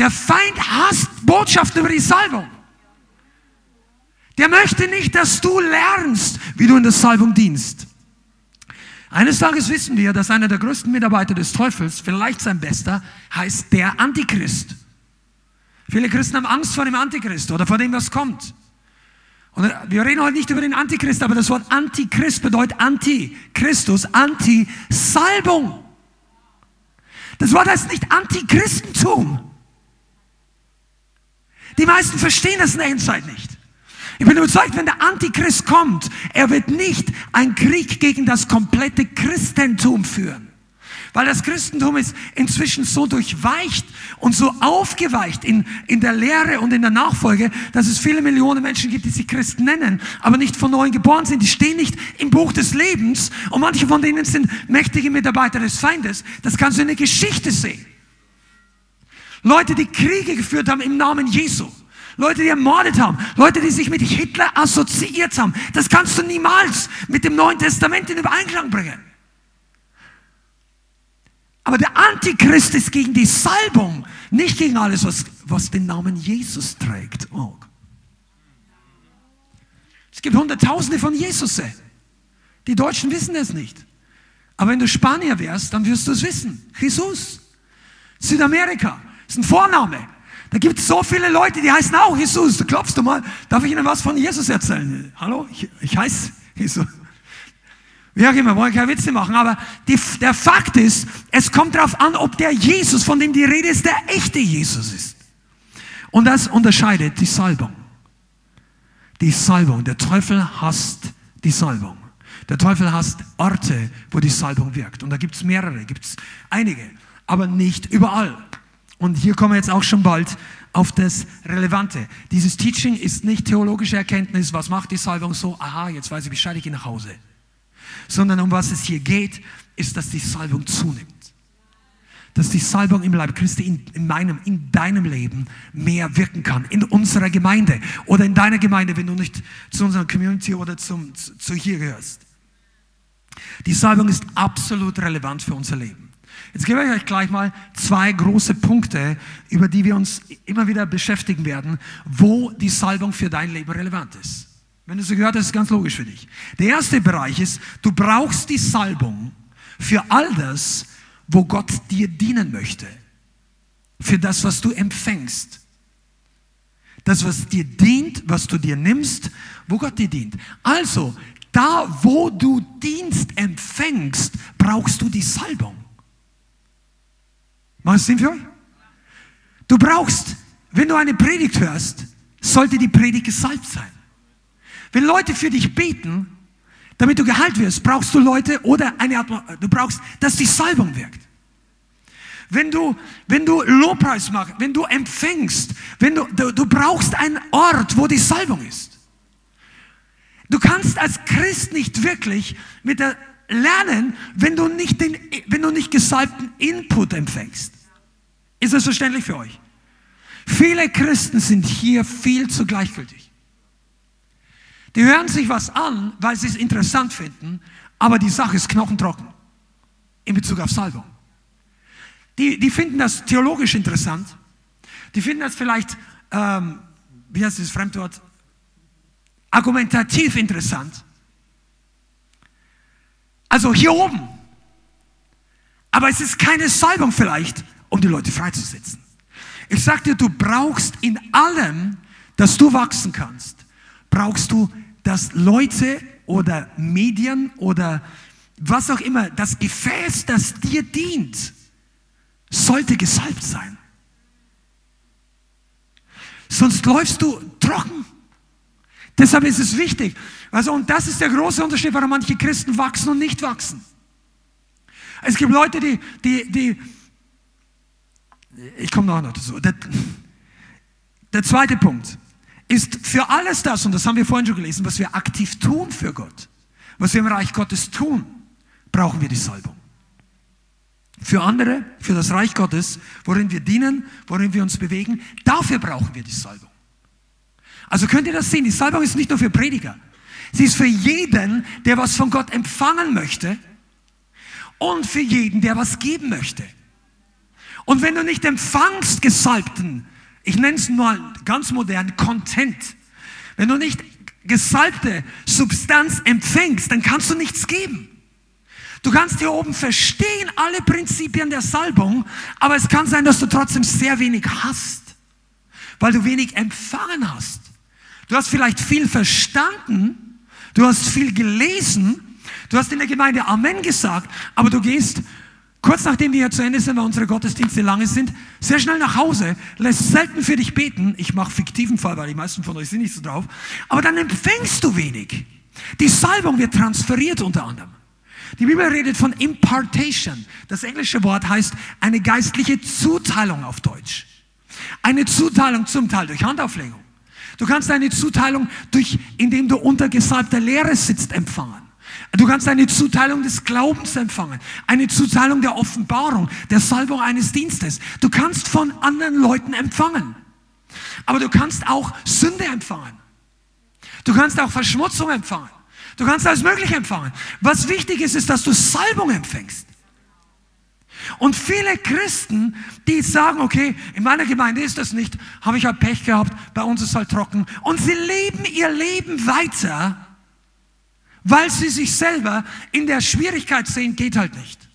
Der Feind hasst Botschaften über die Salbung. Der möchte nicht, dass du lernst, wie du in der Salbung dienst. Eines Tages wissen wir, dass einer der größten Mitarbeiter des Teufels, vielleicht sein bester, heißt der Antichrist. Viele Christen haben Angst vor dem Antichrist oder vor dem, was kommt. Und wir reden heute nicht über den Antichrist, aber das Wort Antichrist bedeutet Antichristus, Anti-Salbung. Das Wort heißt nicht Antichristentum. Die meisten verstehen das in der Endzeit nicht. Ich bin überzeugt, wenn der Antichrist kommt, er wird nicht einen Krieg gegen das komplette Christentum führen. Weil das Christentum ist inzwischen so durchweicht und so aufgeweicht in, in der Lehre und in der Nachfolge, dass es viele Millionen Menschen gibt, die sich Christen nennen, aber nicht von neuem geboren sind. Die stehen nicht im Buch des Lebens und manche von denen sind mächtige Mitarbeiter des Feindes. Das kannst du in der Geschichte sehen. Leute, die Kriege geführt haben im Namen Jesu. Leute, die ermordet haben, Leute, die sich mit Hitler assoziiert haben. Das kannst du niemals mit dem Neuen Testament in Übereinklang bringen. Aber der Antichrist ist gegen die Salbung, nicht gegen alles, was, was den Namen Jesus trägt. Oh. Es gibt Hunderttausende von Jesus. Die Deutschen wissen es nicht. Aber wenn du Spanier wärst, dann wirst du es wissen. Jesus. Südamerika ist ein Vorname. Da gibt es so viele Leute, die heißen auch Jesus. Da klopfst du mal. Darf ich Ihnen was von Jesus erzählen? Hallo, ich, ich heiße Jesus. Wie auch immer, wollen keine Witze machen, aber die, der Fakt ist, es kommt darauf an, ob der Jesus, von dem die Rede ist, der echte Jesus ist. Und das unterscheidet die Salbung. Die Salbung. Der Teufel hasst die Salbung. Der Teufel hasst Orte, wo die Salbung wirkt. Und da gibt es mehrere, gibt es einige, aber nicht überall. Und hier kommen wir jetzt auch schon bald auf das Relevante. Dieses Teaching ist nicht theologische Erkenntnis, was macht die Salbung so, aha, jetzt weiß ich Bescheid, ich gehe nach Hause. Sondern um was es hier geht, ist, dass die Salbung zunimmt. Dass die Salbung im Leib Christi in, in, meinem, in deinem Leben mehr wirken kann. In unserer Gemeinde oder in deiner Gemeinde, wenn du nicht zu unserer Community oder zum, zu, zu hier gehörst. Die Salbung ist absolut relevant für unser Leben. Jetzt gebe ich euch gleich mal zwei große Punkte, über die wir uns immer wieder beschäftigen werden, wo die Salbung für dein Leben relevant ist. Wenn du so gehört hast, ist ganz logisch für dich. Der erste Bereich ist, du brauchst die Salbung für all das, wo Gott dir dienen möchte. Für das, was du empfängst. Das, was dir dient, was du dir nimmst, wo Gott dir dient. Also, da, wo du Dienst empfängst, brauchst du die Salbung. Macht es Sinn für euch? Du brauchst, wenn du eine Predigt hörst, sollte die Predigt gesalbt sein. Wenn Leute für dich beten, damit du geheilt wirst, brauchst du Leute oder eine Atmosphäre, du brauchst, dass die Salbung wirkt. Wenn du, wenn du Lobpreis machst, wenn du empfängst, wenn du, du, du brauchst einen Ort, wo die Salbung ist. Du kannst als Christ nicht wirklich mit der lernen, wenn du nicht, den, wenn du nicht gesalbten Input empfängst. Ist das verständlich für euch? Viele Christen sind hier viel zu gleichgültig. Die hören sich was an, weil sie es interessant finden, aber die Sache ist knochentrocken in Bezug auf Salbung. Die, die finden das theologisch interessant. Die finden das vielleicht, ähm, wie heißt das Fremdwort, argumentativ interessant. Also hier oben. Aber es ist keine Salbung vielleicht, um die Leute freizusetzen. Ich sag dir, du brauchst in allem, dass du wachsen kannst, brauchst du, dass Leute oder Medien oder was auch immer, das Gefäß, das dir dient, sollte gesalbt sein. Sonst läufst du trocken. Deshalb ist es wichtig. Also, und das ist der große Unterschied, warum manche Christen wachsen und nicht wachsen. Es gibt Leute, die, die, die ich komme noch dazu. Der, der zweite Punkt ist für alles das, und das haben wir vorhin schon gelesen, was wir aktiv tun für Gott, was wir im Reich Gottes tun, brauchen wir die Salbung. Für andere, für das Reich Gottes, worin wir dienen, worin wir uns bewegen, dafür brauchen wir die Salbung. Also könnt ihr das sehen, die Salbung ist nicht nur für Prediger. Sie ist für jeden, der was von Gott empfangen möchte und für jeden, der was geben möchte. Und wenn du nicht empfangst gesalbten, ich nenne es mal ganz modern, Content, wenn du nicht gesalbte Substanz empfängst, dann kannst du nichts geben. Du kannst hier oben verstehen alle Prinzipien der Salbung, aber es kann sein, dass du trotzdem sehr wenig hast, weil du wenig empfangen hast. Du hast vielleicht viel verstanden, du hast viel gelesen, du hast in der Gemeinde Amen gesagt, aber du gehst kurz nachdem wir hier zu Ende sind, weil unsere Gottesdienste lange sind, sehr schnell nach Hause, lässt selten für dich beten. Ich mache fiktiven Fall, weil die meisten von euch sind nicht so drauf. Aber dann empfängst du wenig. Die Salbung wird transferiert unter anderem. Die Bibel redet von Impartation. Das englische Wort heißt eine geistliche Zuteilung auf Deutsch. Eine Zuteilung zum Teil durch Handauflegung. Du kannst eine Zuteilung durch, indem du unter gesalbter Lehre sitzt, empfangen. Du kannst eine Zuteilung des Glaubens empfangen, eine Zuteilung der Offenbarung, der Salbung eines Dienstes. Du kannst von anderen Leuten empfangen. Aber du kannst auch Sünde empfangen. Du kannst auch Verschmutzung empfangen. Du kannst alles Mögliche empfangen. Was wichtig ist, ist, dass du Salbung empfängst. Und viele Christen, die sagen, okay, in meiner Gemeinde ist das nicht, habe ich halt Pech gehabt, bei uns ist halt trocken. Und sie leben ihr Leben weiter, weil sie sich selber in der Schwierigkeit sehen, geht halt nicht.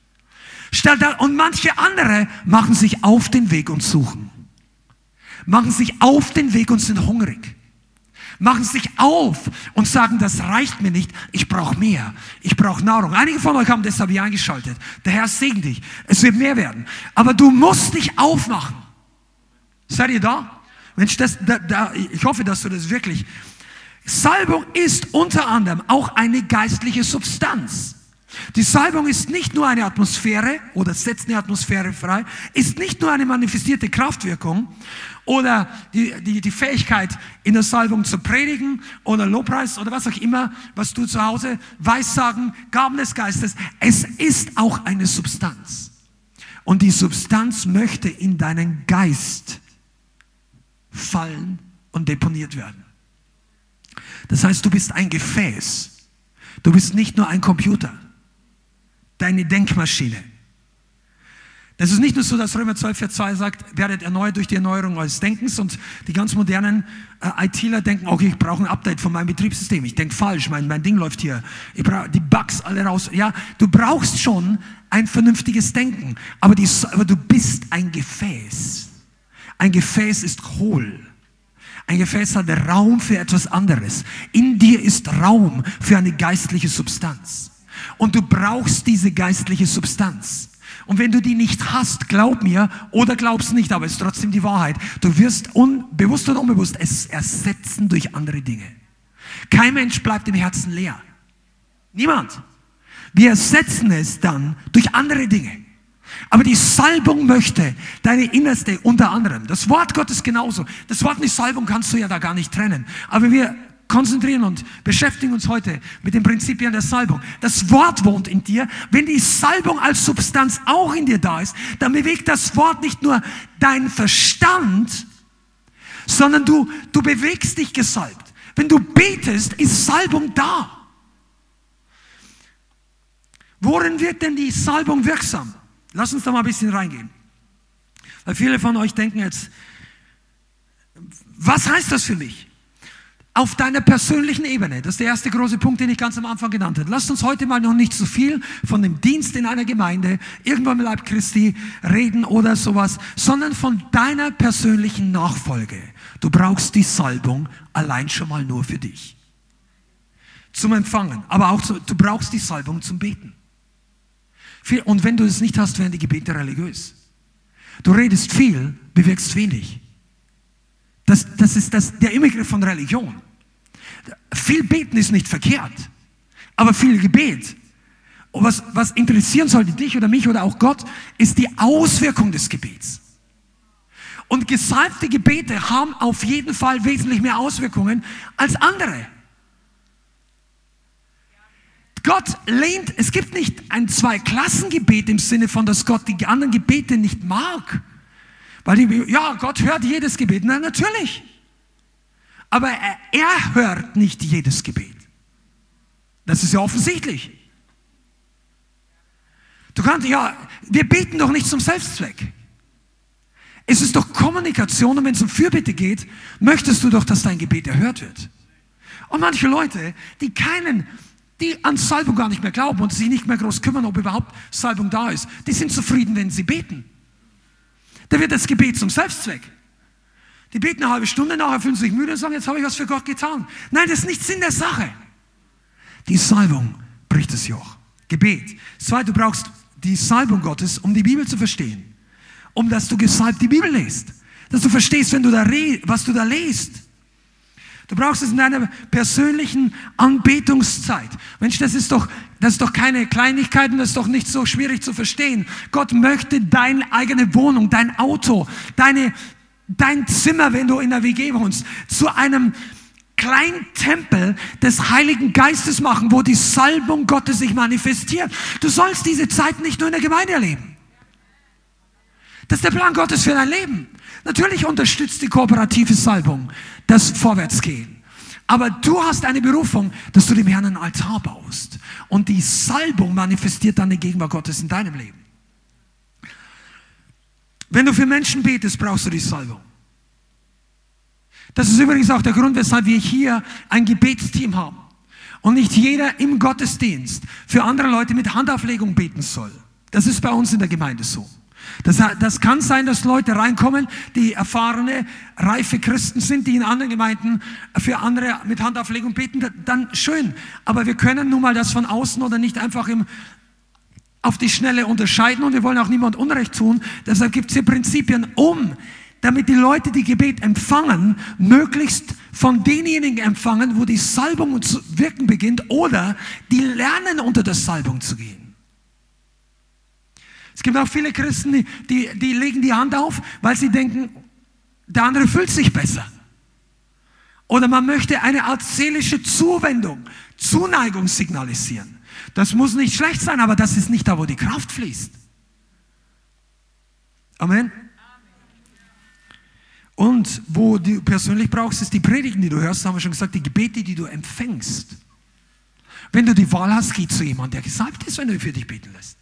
Und manche andere machen sich auf den Weg und suchen. Machen sich auf den Weg und sind hungrig machen sich auf und sagen, das reicht mir nicht, ich brauche mehr, ich brauche Nahrung. Einige von euch haben deshalb hier eingeschaltet. Der Herr segnet dich, es wird mehr werden. Aber du musst dich aufmachen. Seid ihr da? Mensch, das, da, da, ich hoffe, dass du das wirklich... Salbung ist unter anderem auch eine geistliche Substanz. Die Salbung ist nicht nur eine Atmosphäre oder setzt eine Atmosphäre frei, ist nicht nur eine manifestierte Kraftwirkung, oder die, die, die Fähigkeit, in der Salbung zu predigen oder Lobpreis oder was auch immer, was du zu Hause Weissagen, Gaben des Geistes. Es ist auch eine Substanz. Und die Substanz möchte in deinen Geist fallen und deponiert werden. Das heißt, du bist ein Gefäß. Du bist nicht nur ein Computer, deine Denkmaschine. Das ist nicht nur so, dass Römer 12, Vers 2 sagt, werdet erneuert durch die Erneuerung eures Denkens und die ganz modernen äh, ITler denken, okay, ich brauche ein Update von meinem Betriebssystem. Ich denke falsch, mein, mein Ding läuft hier. Ich brauche die Bugs alle raus. Ja, du brauchst schon ein vernünftiges Denken, aber, die, aber du bist ein Gefäß. Ein Gefäß ist hohl. Ein Gefäß hat Raum für etwas anderes. In dir ist Raum für eine geistliche Substanz. Und du brauchst diese geistliche Substanz. Und wenn du die nicht hast, glaub mir oder glaubst nicht, aber es ist trotzdem die Wahrheit. Du wirst unbewusst oder unbewusst es ersetzen durch andere Dinge. Kein Mensch bleibt im Herzen leer. Niemand. Wir ersetzen es dann durch andere Dinge. Aber die Salbung möchte deine Innerste unter anderem. Das Wort Gottes genauso. Das Wort die Salbung kannst du ja da gar nicht trennen. Aber wir konzentrieren und beschäftigen uns heute mit den Prinzipien der Salbung. Das Wort wohnt in dir. Wenn die Salbung als Substanz auch in dir da ist, dann bewegt das Wort nicht nur deinen Verstand, sondern du, du bewegst dich gesalbt. Wenn du betest, ist Salbung da. Worin wird denn die Salbung wirksam? Lass uns da mal ein bisschen reingehen. Weil viele von euch denken jetzt, was heißt das für mich? Auf deiner persönlichen Ebene. Das ist der erste große Punkt, den ich ganz am Anfang genannt habe. Lasst uns heute mal noch nicht so viel von dem Dienst in einer Gemeinde, irgendwann im Leib Christi reden oder sowas, sondern von deiner persönlichen Nachfolge. Du brauchst die Salbung allein schon mal nur für dich. Zum Empfangen, aber auch zu, du brauchst die Salbung zum Beten. Und wenn du es nicht hast, werden die Gebete religiös. Du redest viel, bewirkst wenig. Das, das ist das, der Inbegriff von Religion. Viel beten ist nicht verkehrt, aber viel Gebet. Und was, was interessieren sollte dich oder mich oder auch Gott, ist die Auswirkung des Gebets. Und gesalbte Gebete haben auf jeden Fall wesentlich mehr Auswirkungen als andere. Gott lehnt, es gibt nicht ein Zweiklassengebet im Sinne von, dass Gott die anderen Gebete nicht mag. Weil die, ja, Gott hört jedes Gebet. Na, natürlich. Aber er, er hört nicht jedes Gebet. Das ist ja offensichtlich. Du kannst, ja, wir beten doch nicht zum Selbstzweck. Es ist doch Kommunikation und wenn es um Fürbitte geht, möchtest du doch, dass dein Gebet erhört wird. Und manche Leute, die keinen, die an Salbung gar nicht mehr glauben und sich nicht mehr groß kümmern, ob überhaupt Salbung da ist, die sind zufrieden, wenn sie beten. Da wird das Gebet zum Selbstzweck. Die beten eine halbe Stunde, nachher fühlen sich müde und sagen, jetzt habe ich was für Gott getan. Nein, das ist nicht Sinn der Sache. Die Salbung bricht das Joch. Gebet. Zweitens, du brauchst die Salbung Gottes, um die Bibel zu verstehen. Um dass du gesalbt die Bibel liest. Dass du verstehst, wenn du da was du da liest. Du brauchst es in deiner persönlichen Anbetungszeit. Mensch, das ist doch, das ist doch keine Kleinigkeit und das ist doch nicht so schwierig zu verstehen. Gott möchte deine eigene Wohnung, dein Auto, deine, dein Zimmer, wenn du in der WG wohnst, zu einem kleinen Tempel des Heiligen Geistes machen, wo die Salbung Gottes sich manifestiert. Du sollst diese Zeit nicht nur in der Gemeinde erleben. Das ist der Plan Gottes für dein Leben. Natürlich unterstützt die kooperative Salbung das Vorwärtsgehen. Aber du hast eine Berufung, dass du dem Herrn einen Altar baust. Und die Salbung manifestiert dann die Gegenwart Gottes in deinem Leben. Wenn du für Menschen betest, brauchst du die Salbung. Das ist übrigens auch der Grund, weshalb wir hier ein Gebetsteam haben. Und nicht jeder im Gottesdienst für andere Leute mit Handauflegung beten soll. Das ist bei uns in der Gemeinde so. Das, das kann sein, dass Leute reinkommen, die erfahrene, reife Christen sind, die in anderen Gemeinden für andere mit Handauflegung beten, dann schön. Aber wir können nun mal das von außen oder nicht einfach im, auf die Schnelle unterscheiden und wir wollen auch niemand Unrecht tun. Deshalb gibt es hier Prinzipien, um, damit die Leute, die Gebet empfangen, möglichst von denjenigen empfangen, wo die Salbung zu wirken beginnt oder die lernen unter der Salbung zu gehen. Es gibt auch viele Christen, die, die, die legen die Hand auf, weil sie denken, der andere fühlt sich besser. Oder man möchte eine Art seelische Zuwendung, Zuneigung signalisieren. Das muss nicht schlecht sein, aber das ist nicht da, wo die Kraft fließt. Amen. Und wo du persönlich brauchst, ist die Predigen, die du hörst, haben wir schon gesagt, die Gebete, die du empfängst. Wenn du die Wahl hast, geh zu jemandem, der gesalbt ist, wenn du für dich beten lässt.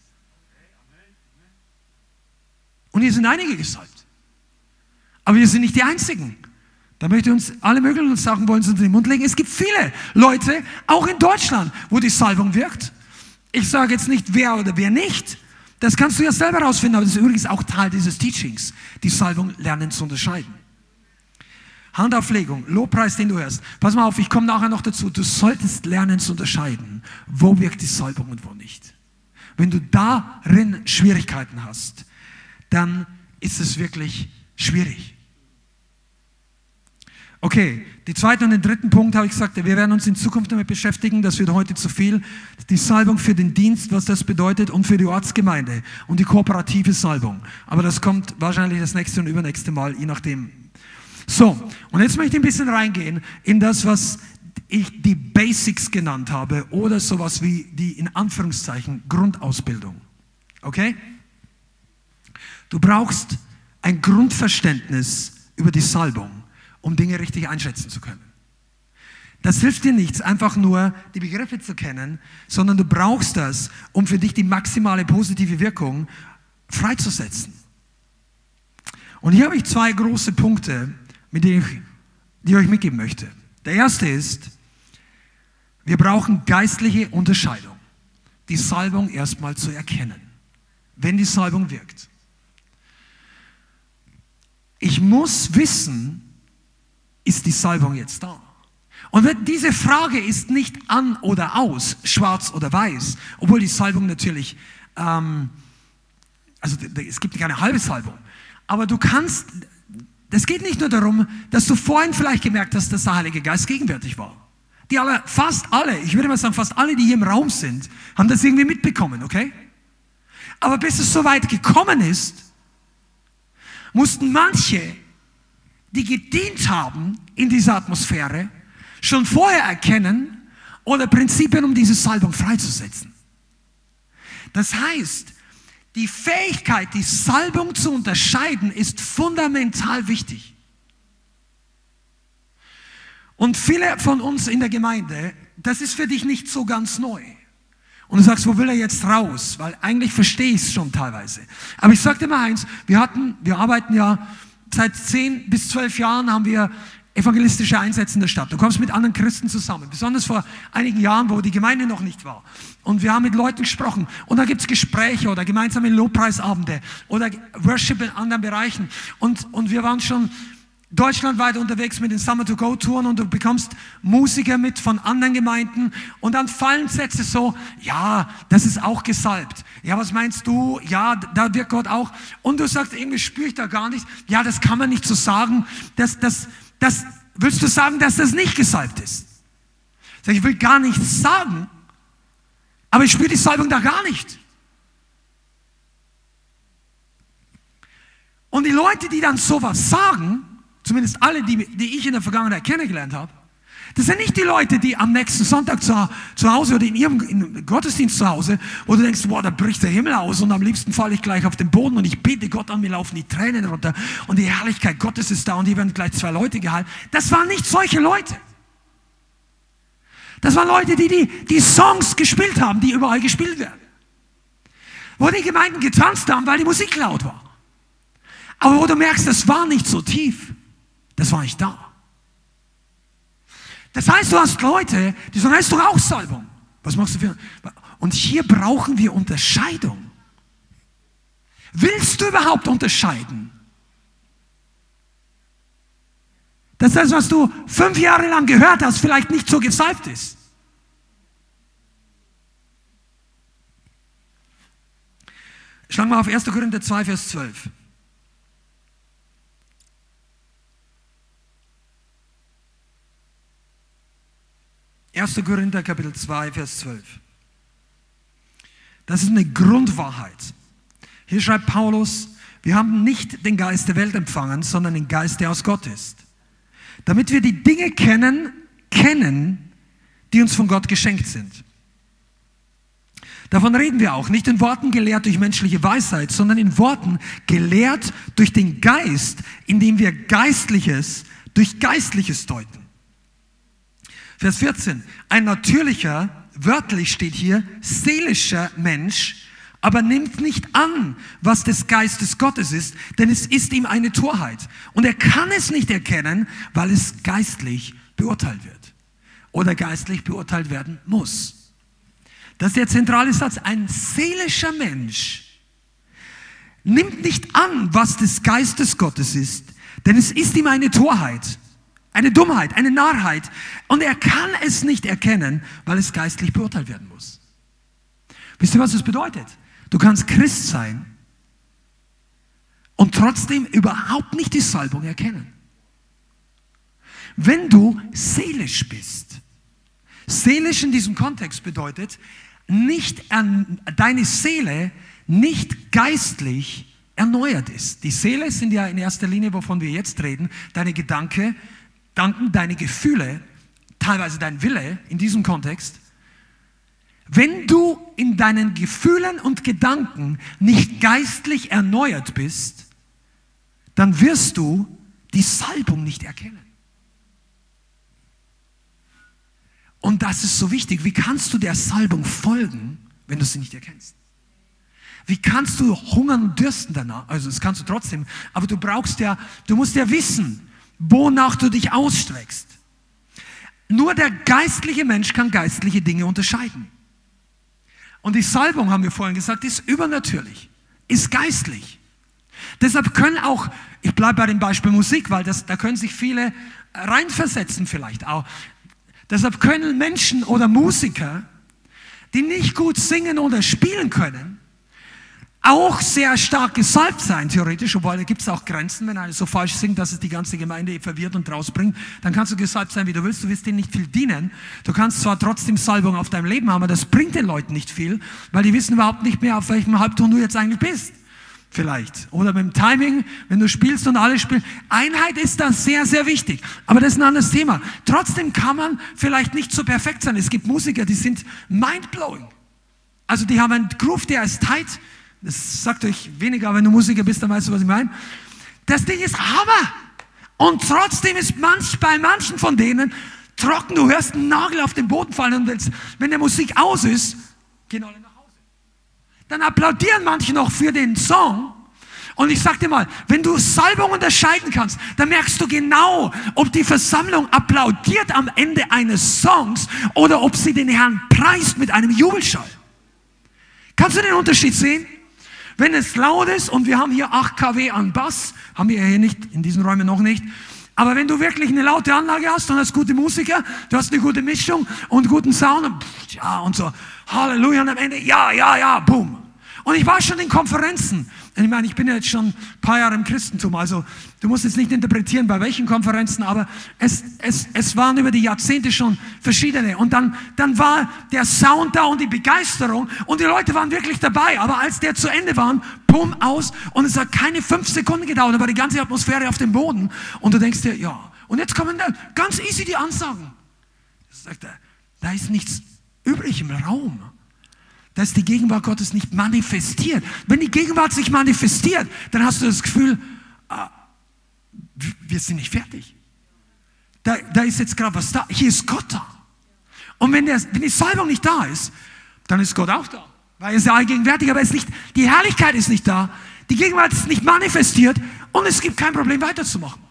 Und hier sind einige gesalbt. Aber wir sind nicht die Einzigen. Da möchte uns alle möglichen Sachen wollen in den Mund legen. Es gibt viele Leute, auch in Deutschland, wo die Salbung wirkt. Ich sage jetzt nicht, wer oder wer nicht. Das kannst du ja selber rausfinden, aber das ist übrigens auch Teil dieses Teachings, die Salbung lernen zu unterscheiden. Handauflegung, Lobpreis, den du hörst. Pass mal auf, ich komme nachher noch dazu. Du solltest lernen zu unterscheiden, wo wirkt die Salbung und wo nicht. Wenn du darin Schwierigkeiten hast, dann ist es wirklich schwierig. Okay, die zweite und den dritten Punkt habe ich gesagt, wir werden uns in Zukunft damit beschäftigen, das wird heute zu viel. Die Salbung für den Dienst, was das bedeutet und für die Ortsgemeinde und die kooperative Salbung. Aber das kommt wahrscheinlich das nächste und übernächste Mal, je nachdem. So, und jetzt möchte ich ein bisschen reingehen in das, was ich die Basics genannt habe oder sowas wie die in Anführungszeichen Grundausbildung. Okay? Du brauchst ein Grundverständnis über die Salbung, um Dinge richtig einschätzen zu können. Das hilft dir nichts, einfach nur die Begriffe zu kennen, sondern du brauchst das, um für dich die maximale positive Wirkung freizusetzen. Und hier habe ich zwei große Punkte, mit denen ich, die ich euch mitgeben möchte. Der erste ist, wir brauchen geistliche Unterscheidung. Die Salbung erstmal zu erkennen, wenn die Salbung wirkt. Ich muss wissen, ist die Salbung jetzt da? Und diese Frage ist nicht an oder aus, schwarz oder weiß, obwohl die Salbung natürlich, ähm, also es gibt keine halbe Salbung, aber du kannst, es geht nicht nur darum, dass du vorhin vielleicht gemerkt hast, dass der Heilige Geist gegenwärtig war. Die alle, fast alle, ich würde mal sagen, fast alle, die hier im Raum sind, haben das irgendwie mitbekommen, okay? Aber bis es so weit gekommen ist, mussten manche, die gedient haben in dieser Atmosphäre, schon vorher erkennen oder Prinzipien, um diese Salbung freizusetzen. Das heißt, die Fähigkeit, die Salbung zu unterscheiden, ist fundamental wichtig. Und viele von uns in der Gemeinde, das ist für dich nicht so ganz neu. Und du sagst, wo will er jetzt raus? Weil eigentlich verstehe ich es schon teilweise. Aber ich sage dir mal eins, wir hatten, wir arbeiten ja seit zehn bis zwölf Jahren haben wir evangelistische Einsätze in der Stadt. Du kommst mit anderen Christen zusammen, besonders vor einigen Jahren, wo die Gemeinde noch nicht war. Und wir haben mit Leuten gesprochen und da gibt's Gespräche oder gemeinsame Lobpreisabende oder Worship in anderen Bereichen. Und, und wir waren schon deutschlandweit unterwegs mit den Summer to Go Touren und du bekommst Musiker mit von anderen Gemeinden und dann fallen Sätze so, ja, das ist auch gesalbt. Ja, was meinst du? Ja, da wird Gott auch. Und du sagst, irgendwie spüre ich da gar nicht. Ja, das kann man nicht so sagen. Das, das, das, willst du sagen, dass das nicht gesalbt ist? Ich will gar nichts sagen, aber ich spüre die Salbung da gar nicht. Und die Leute, die dann sowas sagen, zumindest alle, die, die ich in der Vergangenheit kennengelernt habe, das sind nicht die Leute, die am nächsten Sonntag zu, zu Hause oder in ihrem in Gottesdienst zu Hause, wo du denkst, boah, da bricht der Himmel aus und am liebsten falle ich gleich auf den Boden und ich bete Gott an, mir laufen die Tränen runter und die Herrlichkeit Gottes ist da und hier werden gleich zwei Leute gehalten. Das waren nicht solche Leute. Das waren Leute, die, die die Songs gespielt haben, die überall gespielt werden. Wo die Gemeinden getanzt haben, weil die Musik laut war. Aber wo du merkst, das war nicht so tief. Das war nicht da. Das heißt, du hast Leute, die sagen, ist doch auch Salbung. Was machst du für... Und hier brauchen wir Unterscheidung. Willst du überhaupt unterscheiden? Dass das, was du fünf Jahre lang gehört hast, vielleicht nicht so gesalbt ist. Schlag mal auf 1. Korinther 2, Vers 12. 1. Korinther Kapitel 2, Vers 12. Das ist eine Grundwahrheit. Hier schreibt Paulus, wir haben nicht den Geist der Welt empfangen, sondern den Geist, der aus Gott ist. Damit wir die Dinge kennen, kennen, die uns von Gott geschenkt sind. Davon reden wir auch, nicht in Worten gelehrt durch menschliche Weisheit, sondern in Worten gelehrt durch den Geist, indem wir Geistliches durch Geistliches deuten. Vers 14. Ein natürlicher, wörtlich steht hier, seelischer Mensch, aber nimmt nicht an, was des Geistes Gottes ist, denn es ist ihm eine Torheit. Und er kann es nicht erkennen, weil es geistlich beurteilt wird oder geistlich beurteilt werden muss. Das ist der zentrale Satz. Ein seelischer Mensch nimmt nicht an, was des Geistes Gottes ist, denn es ist ihm eine Torheit. Eine Dummheit, eine Narrheit. Und er kann es nicht erkennen, weil es geistlich beurteilt werden muss. Wisst ihr, was das bedeutet? Du kannst Christ sein und trotzdem überhaupt nicht die Salbung erkennen. Wenn du seelisch bist, seelisch in diesem Kontext bedeutet, nicht an, deine Seele nicht geistlich erneuert ist. Die Seele sind ja in erster Linie, wovon wir jetzt reden, deine Gedanke, danken deine Gefühle, teilweise dein Wille in diesem Kontext, wenn du in deinen Gefühlen und Gedanken nicht geistlich erneuert bist, dann wirst du die Salbung nicht erkennen. Und das ist so wichtig. Wie kannst du der Salbung folgen, wenn du sie nicht erkennst? Wie kannst du hungern und dürsten danach? Also das kannst du trotzdem, aber du brauchst ja, du musst ja wissen, wonach du dich ausstreckst. Nur der geistliche Mensch kann geistliche Dinge unterscheiden. Und die Salbung, haben wir vorhin gesagt, ist übernatürlich, ist geistlich. Deshalb können auch, ich bleibe bei dem Beispiel Musik, weil das, da können sich viele reinversetzen vielleicht auch. Deshalb können Menschen oder Musiker, die nicht gut singen oder spielen können, auch sehr stark gesalbt sein, theoretisch, obwohl da gibt es auch Grenzen, wenn einer so falsch singt, dass es die ganze Gemeinde verwirrt und rausbringt, dann kannst du gesalbt sein, wie du willst, du wirst denen nicht viel dienen. Du kannst zwar trotzdem Salbung auf deinem Leben haben, aber das bringt den Leuten nicht viel, weil die wissen überhaupt nicht mehr, auf welchem Halbton du jetzt eigentlich bist. Vielleicht. Oder dem Timing, wenn du spielst und alle spielen. Einheit ist da sehr, sehr wichtig. Aber das ist ein anderes Thema. Trotzdem kann man vielleicht nicht so perfekt sein. Es gibt Musiker, die sind mindblowing. Also die haben einen Groove, der ist tight, das sagt euch weniger, wenn du Musiker bist, dann weißt du, was ich meine. Das Ding ist Hammer. Und trotzdem ist manch, bei manchen von denen trocken. Du hörst einen Nagel auf den Boden fallen und willst, wenn der Musik aus ist, gehen alle nach Hause. Dann applaudieren manche noch für den Song. Und ich sag dir mal, wenn du Salbung unterscheiden kannst, dann merkst du genau, ob die Versammlung applaudiert am Ende eines Songs oder ob sie den Herrn preist mit einem Jubelschall. Kannst du den Unterschied sehen? Wenn es laut ist und wir haben hier 8 kW an Bass, haben wir hier nicht, in diesen Räumen noch nicht, aber wenn du wirklich eine laute Anlage hast und hast gute Musiker, du hast eine gute Mischung und guten Sound und ja und so, Halleluja und am Ende, ja, ja, ja, boom. Und ich war schon in Konferenzen. Ich meine, ich bin ja jetzt schon ein paar Jahre im Christentum, also du musst jetzt nicht interpretieren, bei welchen Konferenzen, aber es, es, es waren über die Jahrzehnte schon verschiedene. Und dann, dann war der Sound da und die Begeisterung und die Leute waren wirklich dabei. Aber als der zu Ende war, bumm, aus und es hat keine fünf Sekunden gedauert, aber die ganze Atmosphäre auf dem Boden. Und du denkst dir, ja. Und jetzt kommen da ganz easy die Ansagen. Sagt er, da ist nichts übrig im Raum dass die Gegenwart Gottes nicht manifestiert. Wenn die Gegenwart sich manifestiert, dann hast du das Gefühl, ah, wir sind nicht fertig. Da, da ist jetzt gerade was da. Hier ist Gott da. Und wenn, der, wenn die Salbung nicht da ist, dann ist Gott auch da. Weil er ist ja allgegenwärtig, aber ist nicht, die Herrlichkeit ist nicht da. Die Gegenwart ist nicht manifestiert und es gibt kein Problem weiterzumachen.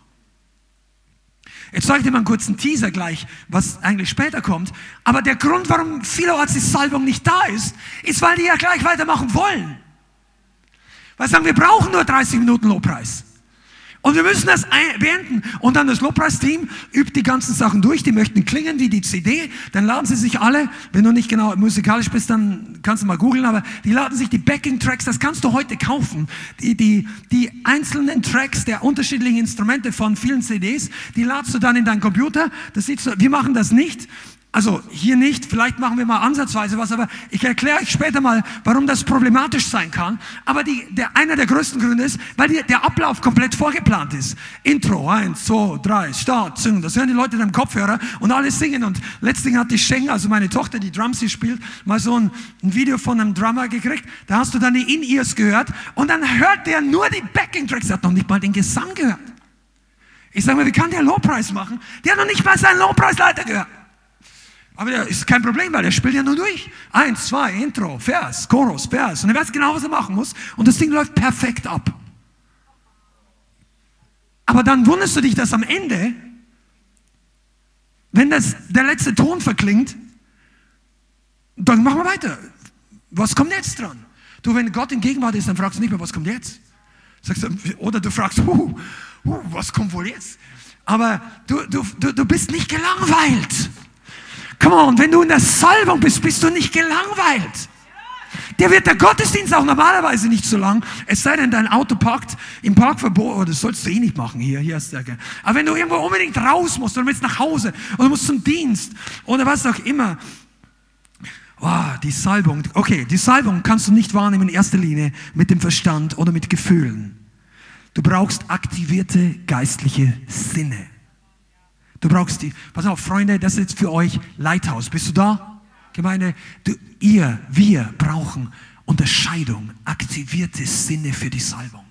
Jetzt zeige ich dir mal einen kurzen Teaser gleich, was eigentlich später kommt. Aber der Grund, warum vielerorts die Salbung nicht da ist, ist, weil die ja gleich weitermachen wollen. Weil sie sagen, wir brauchen nur 30 Minuten Lobpreis. Und wir müssen das beenden. Und dann das Lobpreisteam übt die ganzen Sachen durch. Die möchten klingen wie die CD. Dann laden sie sich alle, wenn du nicht genau musikalisch bist, dann kannst du mal googeln, aber die laden sich die Backing-Tracks, das kannst du heute kaufen. Die, die, die einzelnen Tracks der unterschiedlichen Instrumente von vielen CDs, die ladst du dann in deinen Computer. Das sieht so, wir machen das nicht. Also hier nicht, vielleicht machen wir mal ansatzweise was, aber ich erkläre euch später mal, warum das problematisch sein kann. Aber die, der, einer der größten Gründe ist, weil die, der Ablauf komplett vorgeplant ist. Intro, eins, zwei, drei, Start, singen. Das hören die Leute in einem Kopfhörer und alle singen. Und letztlich hat die Schengen, also meine Tochter, die Drums hier spielt, mal so ein, ein Video von einem Drummer gekriegt. Da hast du dann die In-Ears gehört und dann hört der nur die Backing-Tracks. Hat noch nicht mal den Gesang gehört. Ich sage mal, wie kann der Lowpreis machen? Der hat noch nicht mal seinen Lowpreisleiter gehört. Aber das ist kein Problem, weil er spielt ja nur durch. Eins, zwei, Intro, Vers, Chorus, Vers. Und er weiß genau, was er machen muss. Und das Ding läuft perfekt ab. Aber dann wunderst du dich, dass am Ende, wenn das, der letzte Ton verklingt, dann machen wir weiter. Was kommt jetzt dran? Du, wenn Gott in Gegenwart ist, dann fragst du nicht mehr, was kommt jetzt? Sagst du, oder du fragst, uh, uh, was kommt wohl jetzt? Aber du, du, du, du bist nicht gelangweilt. Come on, wenn du in der Salbung bist, bist du nicht gelangweilt. Der wird der Gottesdienst auch normalerweise nicht so lang, es sei denn, dein Auto parkt im Parkverbot, oh, das sollst du eh nicht machen hier, hier ist der. Aber wenn du irgendwo unbedingt raus musst oder willst nach Hause oder musst zum Dienst oder was auch immer, oh, die Salbung, okay, die Salbung kannst du nicht wahrnehmen in erster Linie mit dem Verstand oder mit Gefühlen. Du brauchst aktivierte geistliche Sinne. Du brauchst die. Pass auf, Freunde, das ist jetzt für euch Leithaus. Bist du da? Gemeinde, du, ihr, wir brauchen Unterscheidung, aktivierte Sinne für die Salbung.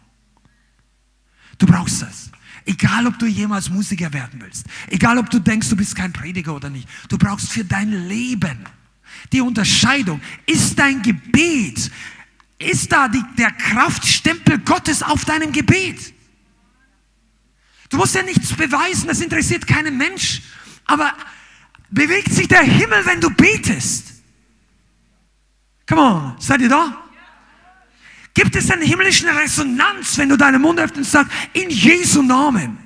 Du brauchst das. Egal, ob du jemals Musiker werden willst. Egal, ob du denkst, du bist kein Prediger oder nicht. Du brauchst für dein Leben die Unterscheidung. Ist dein Gebet, ist da die, der Kraftstempel Gottes auf deinem Gebet? Du musst ja nichts beweisen, das interessiert keinen Mensch. Aber Bewegt sich der Himmel, wenn du betest? Come on, seid ihr da? Gibt es eine himmlische Resonanz, wenn du deinen Mund öffnest und sagst, in Jesu Namen?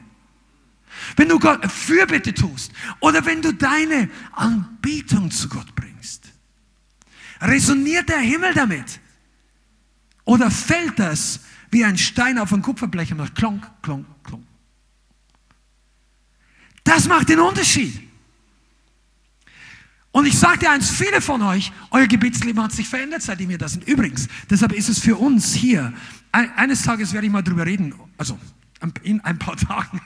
Wenn du Gott Fürbitte tust oder wenn du deine Anbetung zu Gott bringst. Resoniert der Himmel damit? Oder fällt das wie ein Stein auf ein Kupferblech und macht klonk, klonk, klonk? Das macht den Unterschied. Und ich dir eins, viele von euch, euer Gebetsleben hat sich verändert, seitdem ihr da sind. Übrigens, deshalb ist es für uns hier, eines Tages werde ich mal drüber reden, also in ein paar Tagen.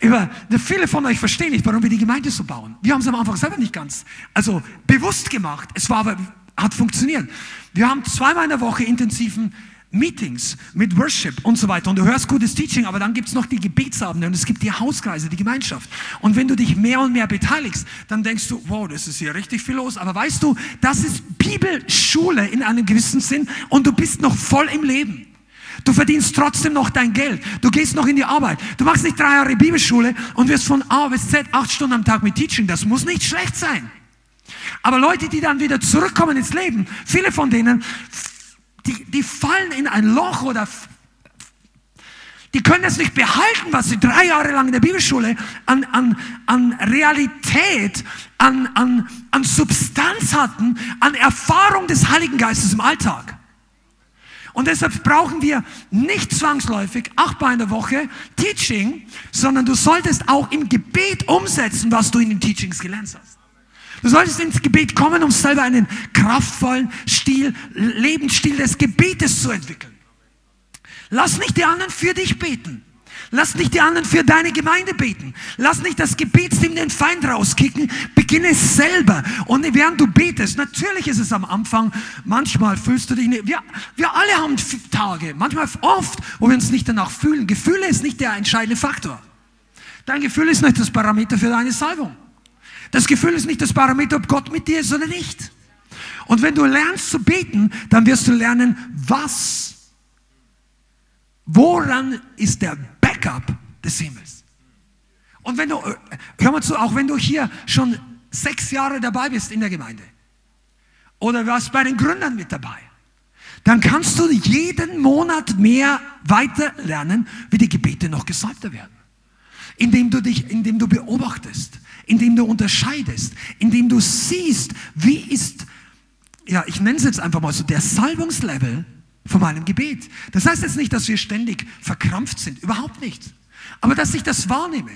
Über, viele von euch verstehen nicht, warum wir die Gemeinde so bauen. Wir haben es am Anfang selber nicht ganz, also bewusst gemacht. Es war aber, hat funktioniert. Wir haben zweimal in der Woche intensiven Meetings mit Worship und so weiter. Und du hörst gutes Teaching, aber dann gibt's noch die Gebetsabende und es gibt die Hauskreise, die Gemeinschaft. Und wenn du dich mehr und mehr beteiligst, dann denkst du, wow, das ist hier richtig viel los. Aber weißt du, das ist Bibelschule in einem gewissen Sinn und du bist noch voll im Leben. Du verdienst trotzdem noch dein Geld. Du gehst noch in die Arbeit. Du machst nicht drei Jahre Bibelschule und wirst von A bis Z acht Stunden am Tag mit Teaching. Das muss nicht schlecht sein. Aber Leute, die dann wieder zurückkommen ins Leben, viele von denen die, die fallen in ein Loch oder die können es nicht behalten, was sie drei Jahre lang in der Bibelschule an, an, an Realität, an, an, an Substanz hatten, an Erfahrung des Heiligen Geistes im Alltag. Und deshalb brauchen wir nicht zwangsläufig achtmal in der Woche Teaching, sondern du solltest auch im Gebet umsetzen, was du in den Teachings gelernt hast. Du solltest ins Gebet kommen, um selber einen kraftvollen Stil, Lebensstil des Gebetes zu entwickeln. Lass nicht die anderen für dich beten. Lass nicht die anderen für deine Gemeinde beten. Lass nicht das Gebetsteam den Feind rauskicken. Beginne selber. Und während du betest, natürlich ist es am Anfang, manchmal fühlst du dich nicht. Wir, wir alle haben Tage, manchmal oft, wo wir uns nicht danach fühlen. Gefühle ist nicht der entscheidende Faktor. Dein Gefühl ist nicht das Parameter für deine Salbung. Das Gefühl ist nicht das Parameter, ob Gott mit dir ist oder nicht. Und wenn du lernst zu beten, dann wirst du lernen, was, woran ist der Backup des Himmels. Und wenn du, äh, hör mal zu, auch wenn du hier schon sechs Jahre dabei bist in der Gemeinde oder warst bei den Gründern mit dabei, dann kannst du jeden Monat mehr weiter lernen, wie die Gebete noch gesalbter werden. Indem du dich, indem du beobachtest, indem du unterscheidest, indem du siehst, wie ist, ja, ich nenne es jetzt einfach mal so, der Salbungslevel von meinem Gebet. Das heißt jetzt nicht, dass wir ständig verkrampft sind, überhaupt nicht. Aber dass ich das wahrnehme.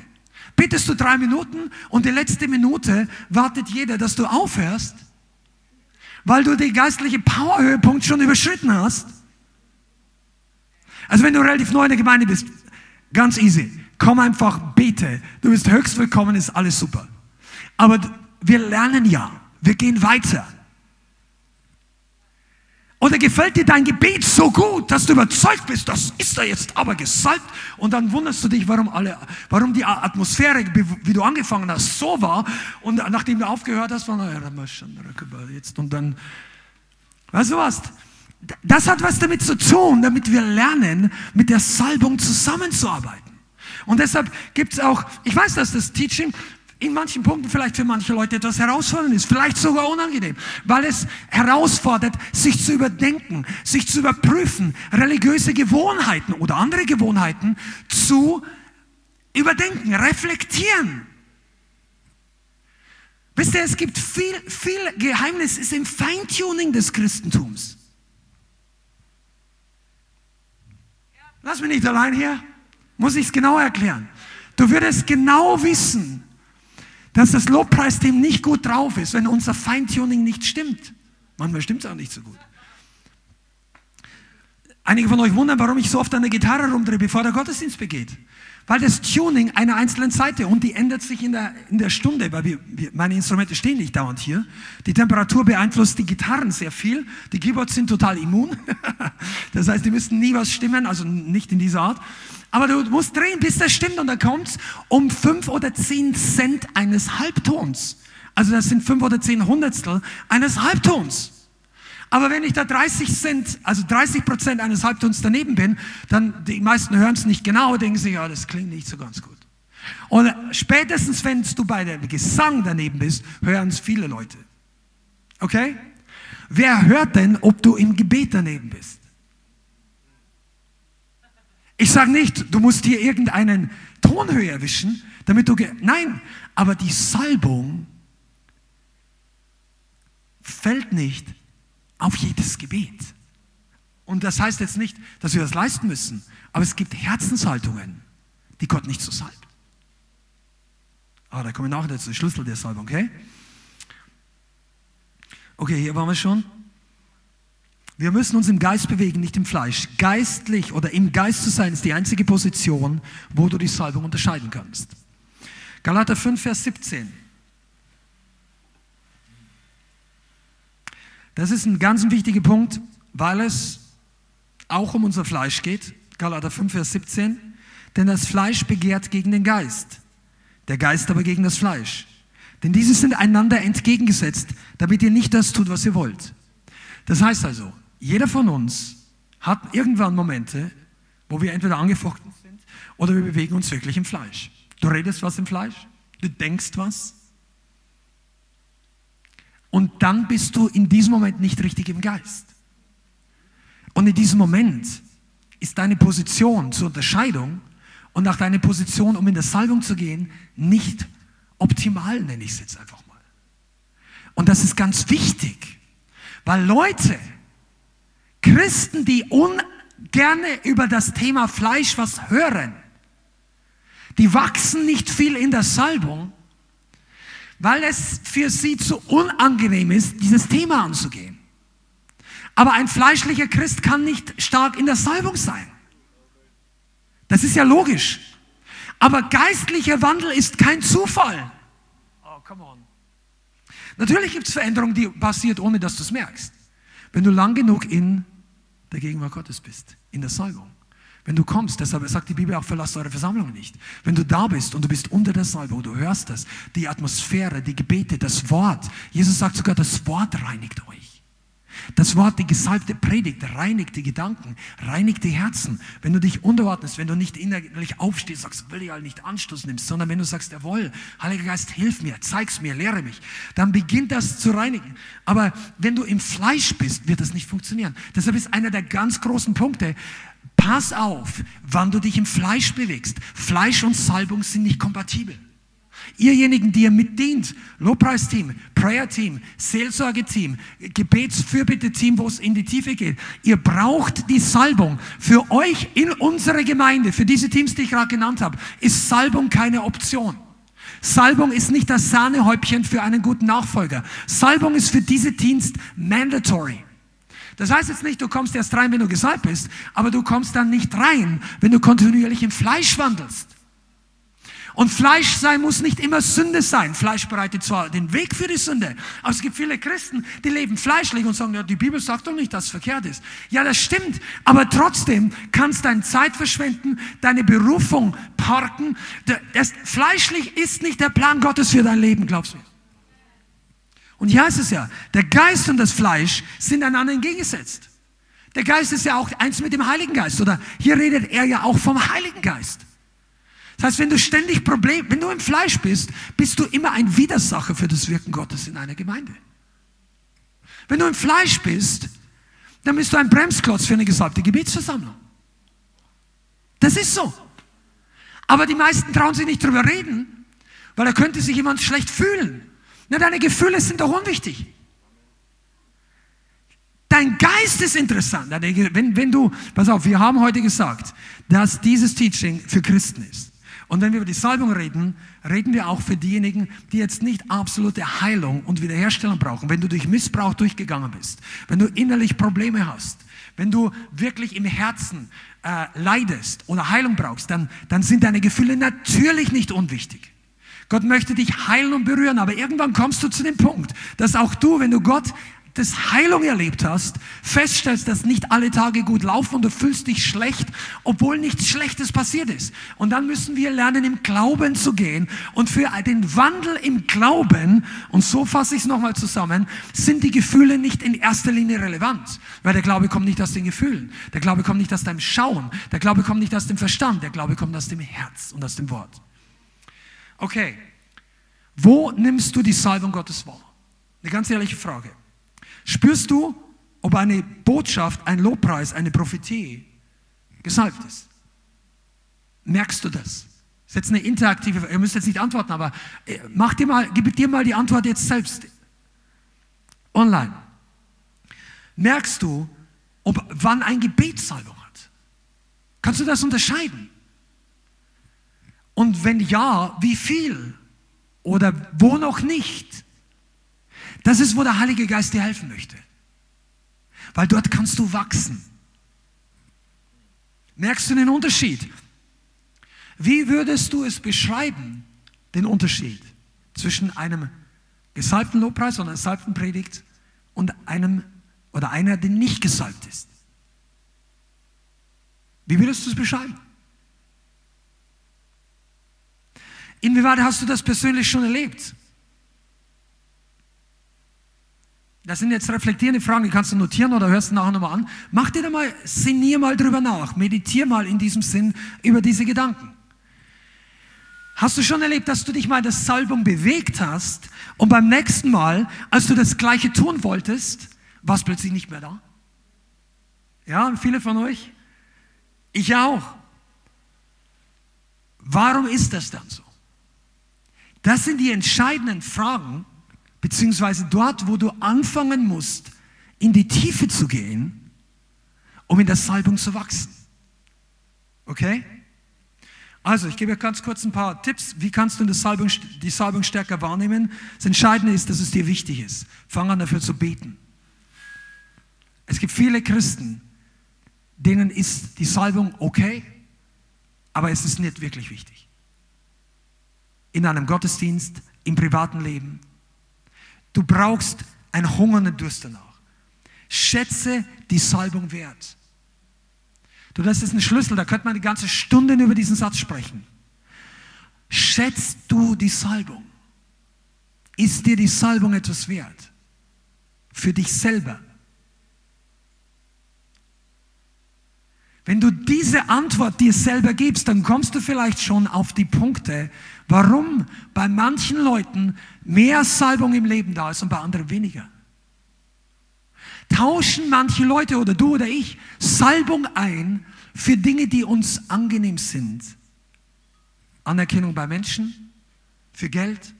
Betest du drei Minuten und die letzte Minute wartet jeder, dass du aufhörst, weil du den geistlichen Powerhöhepunkt schon überschritten hast. Also wenn du relativ neu in der Gemeinde bist, ganz easy. Komm einfach, bete. Du bist höchst willkommen, ist alles super. Aber wir lernen ja. Wir gehen weiter. Oder gefällt dir dein Gebet so gut, dass du überzeugt bist, das ist er jetzt aber gesalbt und dann wunderst du dich, warum alle, warum die Atmosphäre, wie du angefangen hast, so war und nachdem du aufgehört hast, war jetzt und dann, weißt du was? Das hat was damit zu tun, damit wir lernen, mit der Salbung zusammenzuarbeiten. Und deshalb gibt es auch, ich weiß, dass das Teaching in manchen Punkten vielleicht für manche Leute etwas herausfordernd ist, vielleicht sogar unangenehm, weil es herausfordert, sich zu überdenken, sich zu überprüfen, religiöse Gewohnheiten oder andere Gewohnheiten zu überdenken, reflektieren. Wisst ihr, es gibt viel, viel Geheimnis ist im Feintuning des Christentums. Lass mich nicht allein hier. Muss ich es genau erklären? Du würdest genau wissen, dass das Lobpreisteam nicht gut drauf ist, wenn unser Feintuning nicht stimmt. Manchmal stimmt es auch nicht so gut. Einige von euch wundern, warum ich so oft an der Gitarre rumdrehe, bevor der Gottesdienst begeht. Weil das Tuning einer einzelnen Seite und die ändert sich in der, in der Stunde, weil wir, wir, meine Instrumente stehen nicht dauernd hier. Die Temperatur beeinflusst die Gitarren sehr viel. Die Keyboards sind total immun. das heißt, die müssten nie was stimmen, also nicht in dieser Art. Aber du musst drehen, bis das stimmt und dann kommt's um fünf oder zehn Cent eines Halbtons. Also das sind fünf oder zehn Hundertstel eines Halbtons. Aber wenn ich da 30 Cent, also 30 Prozent eines Halbtons daneben bin, dann die meisten hören es nicht genau, denken sich, ja, das klingt nicht so ganz gut. Und spätestens, wenn du bei dem Gesang daneben bist, hören es viele Leute. Okay? Wer hört denn, ob du im Gebet daneben bist? Ich sage nicht, du musst dir irgendeinen Ton höher erwischen, damit du... Nein, aber die Salbung fällt nicht auf jedes Gebet. Und das heißt jetzt nicht, dass wir das leisten müssen, aber es gibt Herzenshaltungen, die Gott nicht so salbt. Ah, da kommen wir nachher dazu, Schlüssel der Salbung, okay? Okay, hier waren wir schon. Wir müssen uns im Geist bewegen, nicht im Fleisch. Geistlich oder im Geist zu sein ist die einzige Position, wo du die Salbung unterscheiden kannst. Galater 5, Vers 17. Das ist ein ganz wichtiger Punkt, weil es auch um unser Fleisch geht. Galater 5, Vers 17. Denn das Fleisch begehrt gegen den Geist, der Geist aber gegen das Fleisch. Denn diese sind einander entgegengesetzt, damit ihr nicht das tut, was ihr wollt. Das heißt also, jeder von uns hat irgendwann Momente, wo wir entweder angefochten sind oder wir bewegen uns wirklich im Fleisch. Du redest was im Fleisch, du denkst was und dann bist du in diesem Moment nicht richtig im Geist. Und in diesem Moment ist deine Position zur Unterscheidung und nach deiner Position, um in der Salbung zu gehen, nicht optimal, nenne ich es jetzt einfach mal. Und das ist ganz wichtig, weil Leute, Christen, die ungerne über das Thema Fleisch was hören, die wachsen nicht viel in der Salbung, weil es für sie zu unangenehm ist, dieses Thema anzugehen. Aber ein fleischlicher Christ kann nicht stark in der Salbung sein. Das ist ja logisch. Aber geistlicher Wandel ist kein Zufall. Oh, come on. Natürlich gibt es Veränderungen, die passiert, ohne dass du es merkst. Wenn du lang genug in der Gegenwart Gottes bist, in der Salbung. Wenn du kommst, deshalb sagt die Bibel auch, verlasst eure Versammlung nicht. Wenn du da bist und du bist unter der Salbung, du hörst das, die Atmosphäre, die Gebete, das Wort. Jesus sagt sogar, das Wort reinigt euch. Das Wort, die gesalbte Predigt, reinigt die Gedanken, reinigt die Herzen. Wenn du dich unterordnest, wenn du nicht innerlich aufstehst, sagst, will ich halt nicht Anstoß nimmst, sondern wenn du sagst, jawohl, Heiliger Geist, hilf mir, zeig's mir, lehre mich, dann beginnt das zu reinigen. Aber wenn du im Fleisch bist, wird das nicht funktionieren. Deshalb ist einer der ganz großen Punkte, pass auf, wann du dich im Fleisch bewegst. Fleisch und Salbung sind nicht kompatibel. Ihrjenigen, die ihr mitdient, Lobpreisteam, Prayer-Team, Seelsorge-Team, Gebetsfürbitte-Team, wo es in die Tiefe geht, ihr braucht die Salbung. Für euch in unserer Gemeinde, für diese Teams, die ich gerade genannt habe, ist Salbung keine Option. Salbung ist nicht das Sahnehäubchen für einen guten Nachfolger. Salbung ist für diese Dienst mandatory. Das heißt jetzt nicht, du kommst erst rein, wenn du gesalbt bist, aber du kommst dann nicht rein, wenn du kontinuierlich im Fleisch wandelst. Und Fleisch sein muss nicht immer Sünde sein. Fleisch bereitet zwar den Weg für die Sünde, aber es gibt viele Christen, die leben fleischlich und sagen, ja, die Bibel sagt doch nicht, dass es verkehrt ist. Ja, das stimmt, aber trotzdem kannst deine Zeit verschwenden, deine Berufung parken. Das fleischlich ist nicht der Plan Gottes für dein Leben, glaubst du mir? Und hier heißt es ja, der Geist und das Fleisch sind einander entgegengesetzt. Der Geist ist ja auch eins mit dem Heiligen Geist, oder hier redet er ja auch vom Heiligen Geist. Das heißt, wenn du ständig Problem, wenn du im Fleisch bist, bist du immer ein Widersacher für das Wirken Gottes in einer Gemeinde. Wenn du im Fleisch bist, dann bist du ein Bremsklotz für eine gesalbte Gebetsversammlung. Das ist so. Aber die meisten trauen sich nicht drüber reden, weil da könnte sich jemand schlecht fühlen. Na, deine Gefühle sind doch unwichtig. Dein Geist ist interessant. Wenn, wenn du, pass auf, wir haben heute gesagt, dass dieses Teaching für Christen ist. Und wenn wir über die Salbung reden, reden wir auch für diejenigen, die jetzt nicht absolute Heilung und Wiederherstellung brauchen. Wenn du durch Missbrauch durchgegangen bist, wenn du innerlich Probleme hast, wenn du wirklich im Herzen äh, leidest oder Heilung brauchst, dann, dann sind deine Gefühle natürlich nicht unwichtig. Gott möchte dich heilen und berühren, aber irgendwann kommst du zu dem Punkt, dass auch du, wenn du Gott das Heilung erlebt hast, feststellst, dass nicht alle Tage gut laufen und du fühlst dich schlecht, obwohl nichts Schlechtes passiert ist. Und dann müssen wir lernen, im Glauben zu gehen. Und für den Wandel im Glauben, und so fasse ich es nochmal zusammen, sind die Gefühle nicht in erster Linie relevant. Weil der Glaube kommt nicht aus den Gefühlen. Der Glaube kommt nicht aus deinem Schauen. Der Glaube kommt nicht aus dem Verstand. Der Glaube kommt aus dem Herz und aus dem Wort. Okay, wo nimmst du die Salbung Gottes wahr? Eine ganz ehrliche Frage. Spürst du, ob eine Botschaft, ein Lobpreis, eine Prophetie gesalbt ist? Merkst du das? Das ist jetzt eine interaktive, ihr müsst jetzt nicht antworten, aber äh, mach dir mal, gib dir mal die Antwort jetzt selbst. Online. Merkst du, ob, wann ein Gebet Salbung hat? Kannst du das unterscheiden? Und wenn ja, wie viel? Oder wo noch nicht? Das ist, wo der Heilige Geist dir helfen möchte. Weil dort kannst du wachsen. Merkst du den Unterschied? Wie würdest du es beschreiben, den Unterschied zwischen einem gesalbten Lobpreis oder einer gesalbten Predigt und einem oder einer, der nicht gesalbt ist? Wie würdest du es beschreiben? Inwieweit hast du das persönlich schon erlebt? Das sind jetzt reflektierende Fragen, die kannst du notieren oder hörst du nachher nochmal an. Mach dir da mal, sinnier mal drüber nach, meditier mal in diesem Sinn über diese Gedanken. Hast du schon erlebt, dass du dich mal in der Salbung bewegt hast und beim nächsten Mal, als du das Gleiche tun wolltest, war es plötzlich nicht mehr da? Ja, viele von euch? Ich auch. Warum ist das dann so? Das sind die entscheidenden Fragen, beziehungsweise dort, wo du anfangen musst, in die Tiefe zu gehen, um in der Salbung zu wachsen. Okay? Also, ich gebe dir ganz kurz ein paar Tipps. Wie kannst du Salbung, die Salbung stärker wahrnehmen? Das Entscheidende ist, dass es dir wichtig ist. Fang an dafür zu beten. Es gibt viele Christen, denen ist die Salbung okay, aber es ist nicht wirklich wichtig in einem Gottesdienst, im privaten Leben. Du brauchst einen Hunger und einen Durst danach. Schätze die Salbung wert. Du, das ist ein Schlüssel, da könnte man die ganze Stunde über diesen Satz sprechen. Schätzt du die Salbung? Ist dir die Salbung etwas wert? Für dich selber? Wenn du diese Antwort dir selber gibst, dann kommst du vielleicht schon auf die Punkte, warum bei manchen Leuten mehr Salbung im Leben da ist und bei anderen weniger. Tauschen manche Leute oder du oder ich Salbung ein für Dinge, die uns angenehm sind. Anerkennung bei Menschen, für Geld.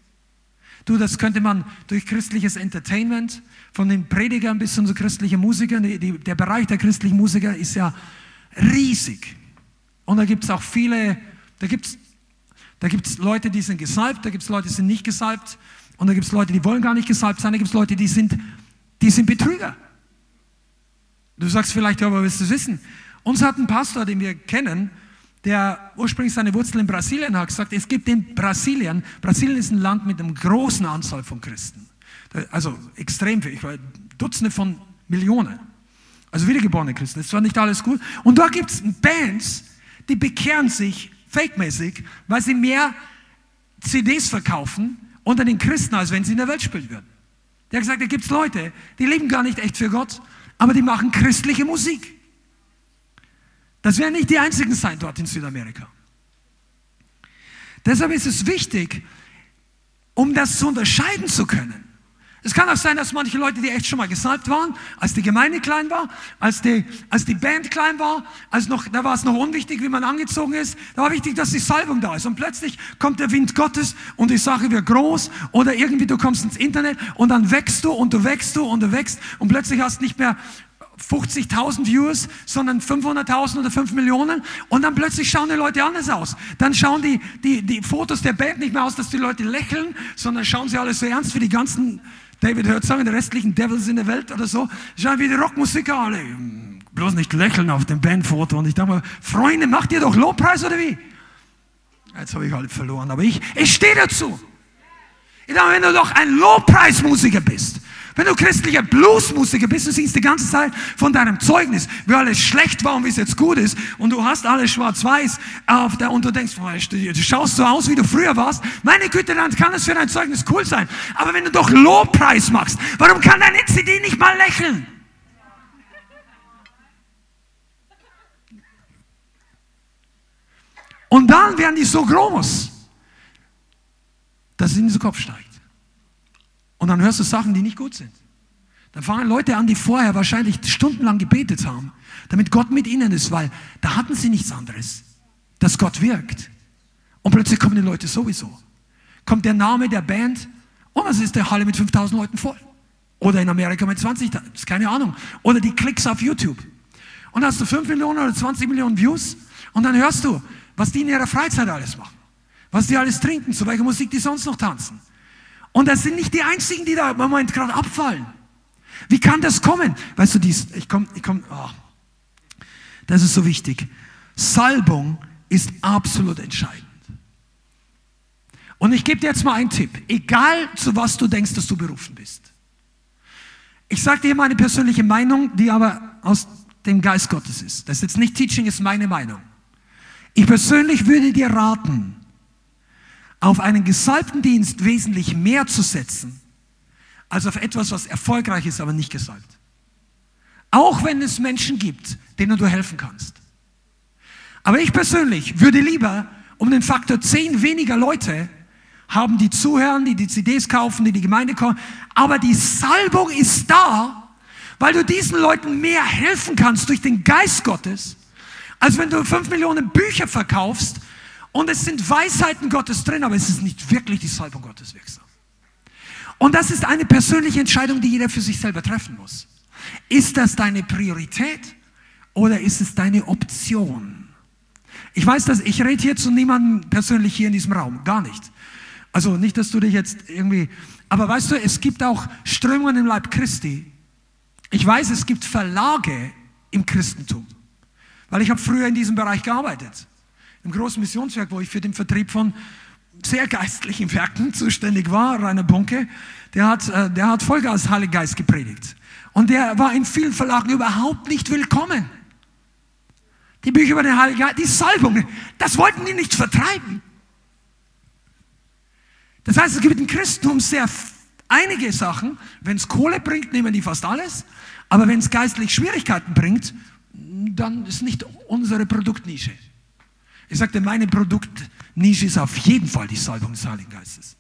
Du, das könnte man durch christliches Entertainment, von den Predigern bis zu christlichen Musikern, die, die, der Bereich der christlichen Musiker ist ja riesig. Und da gibt es auch viele, da gibt es da gibt's Leute, die sind gesalbt, da gibt es Leute, die sind nicht gesalbt. Und da gibt es Leute, die wollen gar nicht gesalbt sein, da gibt es Leute, die sind, die sind Betrüger. Du sagst vielleicht, ja, aber willst du wissen? Uns hat ein Pastor, den wir kennen, der ursprünglich seine Wurzeln in Brasilien hat, gesagt, es gibt in Brasilien, Brasilien ist ein Land mit einer großen Anzahl von Christen. Also extrem viel, Dutzende von Millionen. Also wiedergeborene Christen. Das war nicht alles gut. Und da gibt es Bands, die bekehren sich fake-mäßig, weil sie mehr CDs verkaufen unter den Christen, als wenn sie in der Welt spielen würden. Der hat gesagt, da gibt es Leute, die leben gar nicht echt für Gott, aber die machen christliche Musik. Das werden nicht die einzigen sein dort in Südamerika. Deshalb ist es wichtig, um das zu unterscheiden zu können, es kann auch sein, dass manche Leute, die echt schon mal gesalbt waren, als die Gemeinde klein war, als die, als die Band klein war, als noch, da war es noch unwichtig, wie man angezogen ist. Da war wichtig, dass die Salbung da ist. Und plötzlich kommt der Wind Gottes und die Sache wird groß oder irgendwie du kommst ins Internet und dann wächst du und du wächst du und du wächst und plötzlich hast nicht mehr 50.000 Views, sondern 500.000 oder 5 Millionen und dann plötzlich schauen die Leute anders aus. Dann schauen die, die, die Fotos der Band nicht mehr aus, dass die Leute lächeln, sondern schauen sie alle so ernst wie die ganzen David hört sagen, die restlichen Devils in der Welt oder so, schauen wie die Rockmusiker alle. Bloß nicht lächeln auf dem Bandfoto. Und ich dachte mal, Freunde, macht ihr doch Lobpreis oder wie? Jetzt habe ich halt verloren, aber ich, ich stehe dazu. Ich dachte, wenn du doch ein Lobpreismusiker bist, wenn du christlicher Bluesmusiker bist, du singst die ganze Zeit von deinem Zeugnis, wie alles schlecht war und wie es jetzt gut ist, und du hast alles schwarz-weiß auf der, und du denkst, du schaust so aus, wie du früher warst. Meine Güte, dann kann es für dein Zeugnis cool sein. Aber wenn du doch Lobpreis machst, warum kann deine CD nicht mal lächeln? Und dann werden die so groß. dass es in den Kopf steigt. Und dann hörst du Sachen, die nicht gut sind. Dann fangen Leute an, die vorher wahrscheinlich stundenlang gebetet haben, damit Gott mit ihnen ist, weil da hatten sie nichts anderes, dass Gott wirkt. Und plötzlich kommen die Leute sowieso. Kommt der Name der Band und es ist der Halle mit 5000 Leuten voll. Oder in Amerika mit 20, das ist keine Ahnung. Oder die Klicks auf YouTube. Und dann hast du 5 Millionen oder 20 Millionen Views und dann hörst du, was die in ihrer Freizeit alles machen. Was die alles trinken, zu welcher Musik die sonst noch tanzen. Und das sind nicht die einzigen, die da im Moment gerade abfallen. Wie kann das kommen? Weißt du, dies, ich komme, ich komme, oh. das ist so wichtig. Salbung ist absolut entscheidend. Und ich gebe dir jetzt mal einen Tipp. Egal zu was du denkst, dass du berufen bist. Ich sage dir meine persönliche Meinung, die aber aus dem Geist Gottes ist. Das ist jetzt nicht Teaching, ist meine Meinung. Ich persönlich würde dir raten, auf einen gesalbten Dienst wesentlich mehr zu setzen, als auf etwas, was erfolgreich ist, aber nicht gesalbt. Auch wenn es Menschen gibt, denen du helfen kannst. Aber ich persönlich würde lieber um den Faktor 10 weniger Leute haben, die zuhören, die die CDs kaufen, die die Gemeinde kaufen. Aber die Salbung ist da, weil du diesen Leuten mehr helfen kannst durch den Geist Gottes, als wenn du fünf Millionen Bücher verkaufst und es sind Weisheiten Gottes drin, aber es ist nicht wirklich die Salbung Gottes wirksam. Und das ist eine persönliche Entscheidung, die jeder für sich selber treffen muss. Ist das deine Priorität oder ist es deine Option? Ich weiß, dass ich rede hier zu niemandem persönlich hier in diesem Raum, gar nicht. Also nicht, dass du dich jetzt irgendwie, aber weißt du, es gibt auch Strömungen im Leib Christi. Ich weiß, es gibt Verlage im Christentum, weil ich habe früher in diesem Bereich gearbeitet, im großen Missionswerk, wo ich für den Vertrieb von sehr geistlichen Werken zuständig war, Rainer Bunke, der hat, äh, der hat Vollgas Heilige Geist gepredigt. Und der war in vielen Verlagen überhaupt nicht willkommen. Die Bücher über den Heiligen Geist, die Salbung, das wollten die nicht vertreiben. Das heißt, es gibt im Christentum sehr einige Sachen. Wenn es Kohle bringt, nehmen die fast alles. Aber wenn es geistlich Schwierigkeiten bringt, dann ist nicht unsere Produktnische. Ich sagte, meine Produktnische ist auf jeden Fall die Salbung des Heiligen Geistes.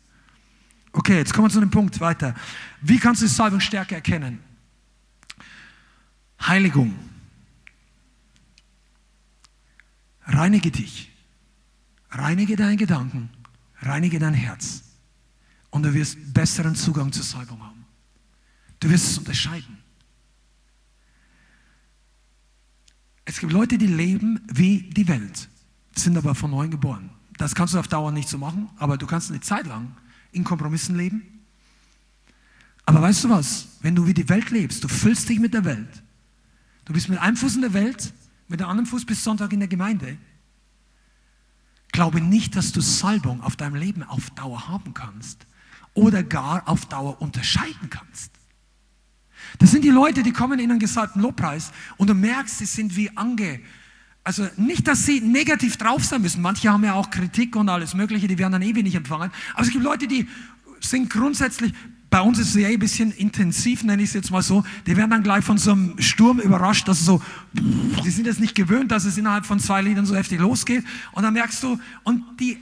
Okay, jetzt kommen wir zu dem Punkt weiter. Wie kannst du die Salbung stärker erkennen? Heiligung. Reinige dich. Reinige deine Gedanken. Reinige dein Herz und du wirst besseren Zugang zur Salbung haben. Du wirst es unterscheiden. Es gibt Leute, die leben wie die Welt, sind aber von neuem geboren. Das kannst du auf Dauer nicht so machen, aber du kannst eine Zeit lang in Kompromissen leben. Aber weißt du was? Wenn du wie die Welt lebst, du füllst dich mit der Welt. Du bist mit einem Fuß in der Welt, mit dem anderen Fuß bis Sonntag in der Gemeinde. Glaube nicht, dass du Salbung auf deinem Leben auf Dauer haben kannst, oder gar auf Dauer unterscheiden kannst. Das sind die Leute, die kommen in einen gesalbten Lobpreis und du merkst, sie sind wie ange. Also nicht, dass sie negativ drauf sein müssen. Manche haben ja auch Kritik und alles Mögliche, die werden dann ewig nicht empfangen. Aber es gibt Leute, die sind grundsätzlich, bei uns ist es ja ein bisschen intensiv, nenne ich es jetzt mal so, die werden dann gleich von so einem Sturm überrascht, dass so, die sind jetzt nicht gewöhnt, dass es innerhalb von zwei Liedern so heftig losgeht. Und dann merkst du, und die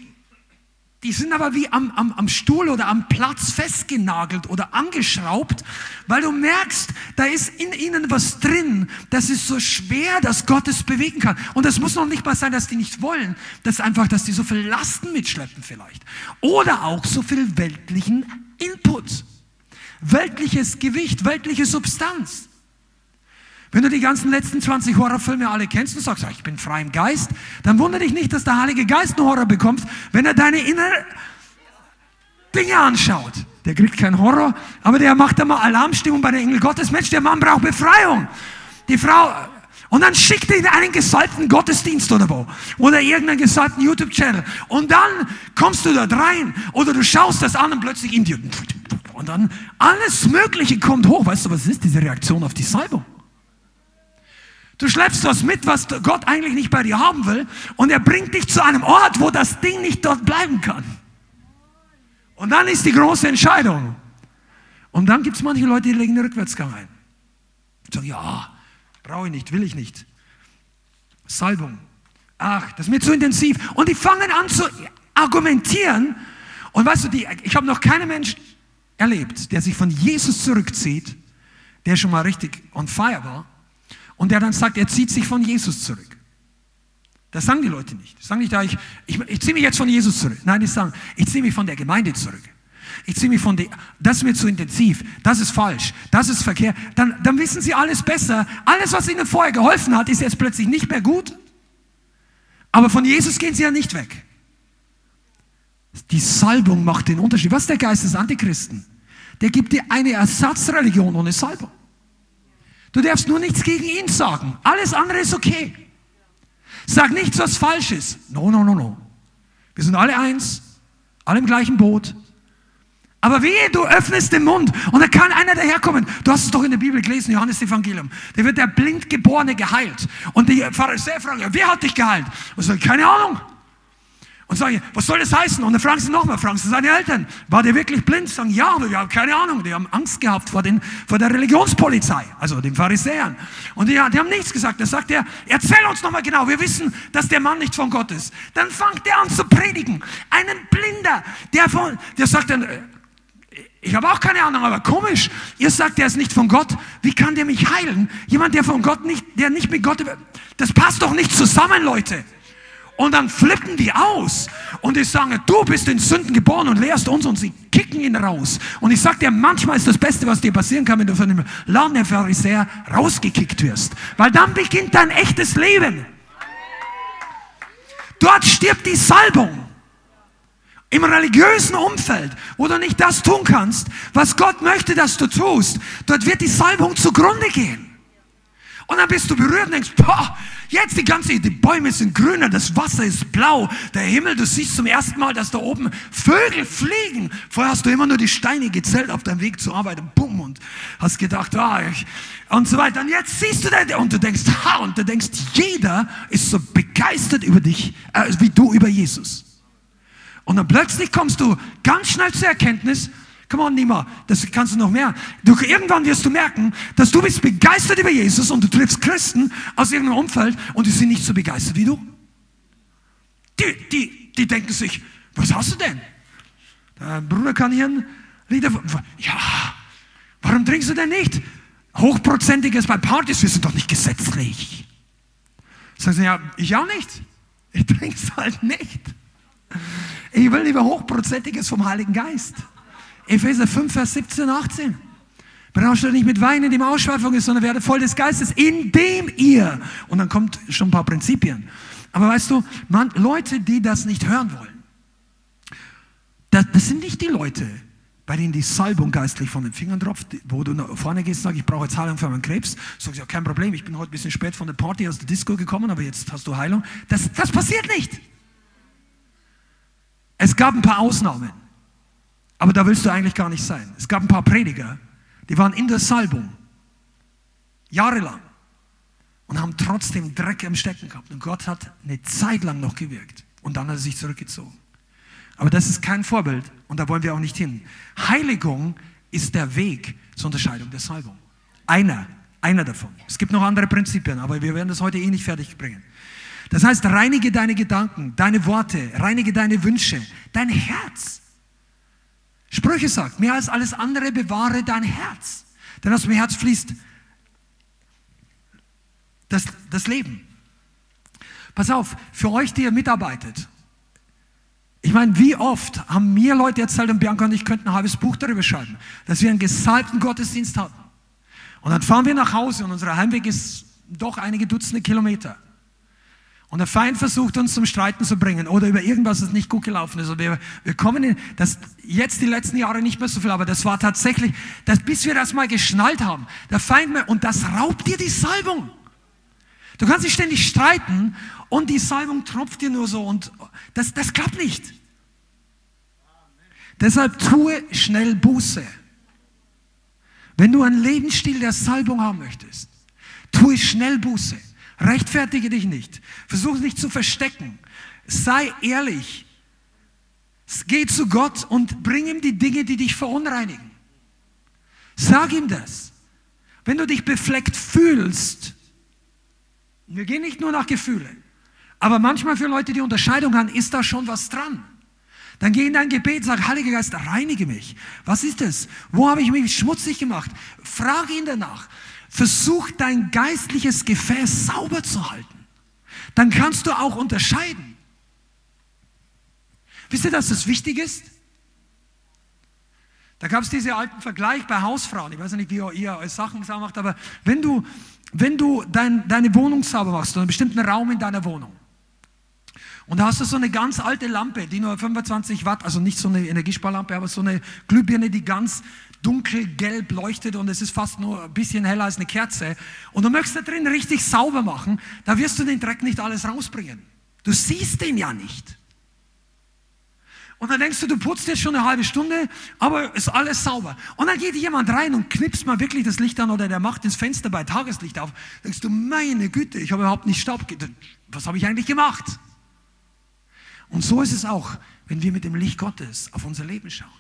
die sind aber wie am, am, am Stuhl oder am Platz festgenagelt oder angeschraubt, weil du merkst, da ist in ihnen was drin, das ist so schwer, dass Gott es bewegen kann. Und das muss noch nicht mal sein, dass die nicht wollen, das ist einfach, dass die so viel Lasten mitschleppen vielleicht. Oder auch so viel weltlichen Input, weltliches Gewicht, weltliche Substanz. Wenn du die ganzen letzten 20 Horrorfilme alle kennst und sagst, ich bin frei im Geist, dann wundere dich nicht, dass der Heilige Geist einen Horror bekommt, wenn er deine innere Dinge anschaut. Der kriegt keinen Horror, aber der macht immer Alarmstimmung bei der Engel Gottes. Mensch, der Mann braucht Befreiung. Die Frau, und dann schickt er in einen gesalbten Gottesdienst oder wo. Oder irgendeinen gesalbten YouTube-Channel. Und dann kommst du dort rein. Oder du schaust das an und plötzlich in dir. Und dann alles Mögliche kommt hoch. Weißt du, was ist diese Reaktion auf die Salbung? Du schleppst was mit, was Gott eigentlich nicht bei dir haben will. Und er bringt dich zu einem Ort, wo das Ding nicht dort bleiben kann. Und dann ist die große Entscheidung. Und dann gibt es manche Leute, die legen den Rückwärtsgang ein. Und sagen, ja, brauche ich nicht, will ich nicht. Salbung. Ach, das ist mir zu intensiv. Und die fangen an zu argumentieren Und weißt du, die, ich habe noch keinen Mensch erlebt, der sich von Jesus zurückzieht, der schon mal richtig on fire war, und der dann sagt, er zieht sich von Jesus zurück. Das sagen die Leute nicht. Die sagen nicht, ich, ich, ich ziehe mich jetzt von Jesus zurück. Nein, die sagen, ich ziehe mich von der Gemeinde zurück. Ich ziehe mich von der, das ist mir zu intensiv, das ist falsch, das ist Verkehr. Dann, dann wissen sie alles besser. Alles, was ihnen vorher geholfen hat, ist jetzt plötzlich nicht mehr gut. Aber von Jesus gehen sie ja nicht weg. Die Salbung macht den Unterschied. Was ist der Geist des Antichristen? Der gibt dir eine Ersatzreligion ohne Salbung. Du darfst nur nichts gegen ihn sagen. Alles andere ist okay. Sag nichts, was falsch ist. No, no, no, no. Wir sind alle eins, alle im gleichen Boot. Aber wehe, du öffnest den Mund und da kann einer daherkommen. Du hast es doch in der Bibel gelesen, Johannes Evangelium. Da wird der Blindgeborene geheilt. Und die Pharisäer fragen, wer hat dich geheilt? Und sagen, keine Ahnung. Und sagen, was soll das heißen? Und dann fragen sie nochmal, fragen sie seine Eltern, war der wirklich blind? Sagen, ja, aber wir haben keine Ahnung. Die haben Angst gehabt vor, den, vor der Religionspolizei, also den Pharisäern. Und die, die haben nichts gesagt. Da sagt er, erzähl uns nochmal genau, wir wissen, dass der Mann nicht von Gott ist. Dann fängt er an zu predigen. Einen Blinder, der, von, der sagt dann, ich habe auch keine Ahnung, aber komisch. Ihr sagt, der ist nicht von Gott. Wie kann der mich heilen? Jemand, der von Gott nicht, der nicht mit Gott, das passt doch nicht zusammen, Leute. Und dann flippen die aus und die sagen, du bist in Sünden geboren und lehrst uns und sie kicken ihn raus. Und ich sage dir, manchmal ist das Beste, was dir passieren kann, wenn du von dem Laden der Pharisäer rausgekickt wirst. Weil dann beginnt dein echtes Leben. Dort stirbt die Salbung. Im religiösen Umfeld, wo du nicht das tun kannst, was Gott möchte, dass du tust, dort wird die Salbung zugrunde gehen. Und dann bist du berührt und denkst, boah, jetzt die ganze, die Bäume sind grüner, das Wasser ist blau, der Himmel, du siehst zum ersten Mal, dass da oben Vögel fliegen. Vorher hast du immer nur die Steine gezählt auf deinem Weg zur Arbeit und bumm und hast gedacht, ah, ich, und so weiter. Und jetzt siehst du das und du denkst, ha, und du denkst, jeder ist so begeistert über dich, äh, wie du über Jesus. Und dann plötzlich kommst du ganz schnell zur Erkenntnis, Come on, Nima, das kannst du noch mehr. Du, irgendwann wirst du merken, dass du bist begeistert über Jesus und du triffst Christen aus irgendeinem Umfeld und die sind nicht so begeistert wie du. Die, die, die denken sich, was hast du denn? Der Bruder kann hier ein Lied Ja, warum trinkst du denn nicht? Hochprozentiges bei Partys, wir sind doch nicht gesetzlich. Sagen sie, ja, ich auch nicht. Ich trinke es halt nicht. Ich will lieber Hochprozentiges vom Heiligen Geist. Epheser 5, Vers 17, 18. Berauscht euch nicht mit Wein, in dem Ausschweifung ist, sondern werdet voll des Geistes, indem ihr, und dann kommt schon ein paar Prinzipien. Aber weißt du, man, Leute, die das nicht hören wollen, das, das sind nicht die Leute, bei denen die Salbung geistlich von den Fingern tropft, wo du nach vorne gehst und sagst, ich brauche jetzt Heilung für meinen Krebs. Sagst ja, kein Problem, ich bin heute ein bisschen spät von der Party aus der Disco gekommen, aber jetzt hast du Heilung. Das, das passiert nicht. Es gab ein paar Ausnahmen. Aber da willst du eigentlich gar nicht sein. Es gab ein paar Prediger, die waren in der Salbung, jahrelang, und haben trotzdem Dreck im Stecken gehabt. Und Gott hat eine Zeit lang noch gewirkt. Und dann hat er sich zurückgezogen. Aber das ist kein Vorbild und da wollen wir auch nicht hin. Heiligung ist der Weg zur Unterscheidung der Salbung. Einer, einer davon. Es gibt noch andere Prinzipien, aber wir werden das heute eh nicht fertig bringen. Das heißt, reinige deine Gedanken, deine Worte, reinige deine Wünsche, dein Herz. Sprüche sagt, mehr als alles andere bewahre dein Herz. Denn aus dem Herz fließt das, das Leben. Pass auf, für euch, die ihr mitarbeitet. Ich meine, wie oft haben mir Leute erzählt, und Bianca und ich könnten ein halbes Buch darüber schreiben, dass wir einen gesalbten Gottesdienst hatten. Und dann fahren wir nach Hause und unser Heimweg ist doch einige Dutzende Kilometer. Und der Feind versucht uns zum Streiten zu bringen oder über irgendwas, das nicht gut gelaufen ist. Und wir, wir kommen in, das jetzt die letzten Jahre nicht mehr so viel, aber das war tatsächlich, dass, bis wir das mal geschnallt haben. Der Feind, und das raubt dir die Salbung. Du kannst dich ständig streiten und die Salbung tropft dir nur so und das, das klappt nicht. Deshalb tue schnell Buße. Wenn du einen Lebensstil der Salbung haben möchtest, tue schnell Buße. Rechtfertige dich nicht. Versuch nicht zu verstecken. Sei ehrlich. Geh zu Gott und bring ihm die Dinge, die dich verunreinigen. Sag ihm das. Wenn du dich befleckt fühlst, wir gehen nicht nur nach Gefühle, aber manchmal für Leute, die Unterscheidung haben, ist da schon was dran. Dann geh in dein Gebet, sag, Heiliger Geist, reinige mich. Was ist es? Wo habe ich mich schmutzig gemacht? Frage ihn danach. Versuch dein geistliches Gefäß sauber zu halten. Dann kannst du auch unterscheiden. Wisst ihr, dass das wichtig ist? Da gab es diesen alten Vergleich bei Hausfrauen. Ich weiß nicht, wie ihr eure Sachen sauber macht, aber wenn du, wenn du dein, deine Wohnung sauber machst, einen bestimmten Raum in deiner Wohnung, und da hast du so eine ganz alte Lampe, die nur 25 Watt, also nicht so eine Energiesparlampe, aber so eine Glühbirne, die ganz dunkelgelb leuchtet und es ist fast nur ein bisschen heller als eine Kerze. Und du möchtest da drin richtig sauber machen, da wirst du den Dreck nicht alles rausbringen. Du siehst den ja nicht. Und dann denkst du, du putzt jetzt schon eine halbe Stunde, aber ist alles sauber. Und dann geht jemand rein und knipst mal wirklich das Licht an oder der macht das Fenster bei Tageslicht auf. Denkst du, meine Güte, ich habe überhaupt nicht Staub. Was habe ich eigentlich gemacht? Und so ist es auch, wenn wir mit dem Licht Gottes auf unser Leben schauen.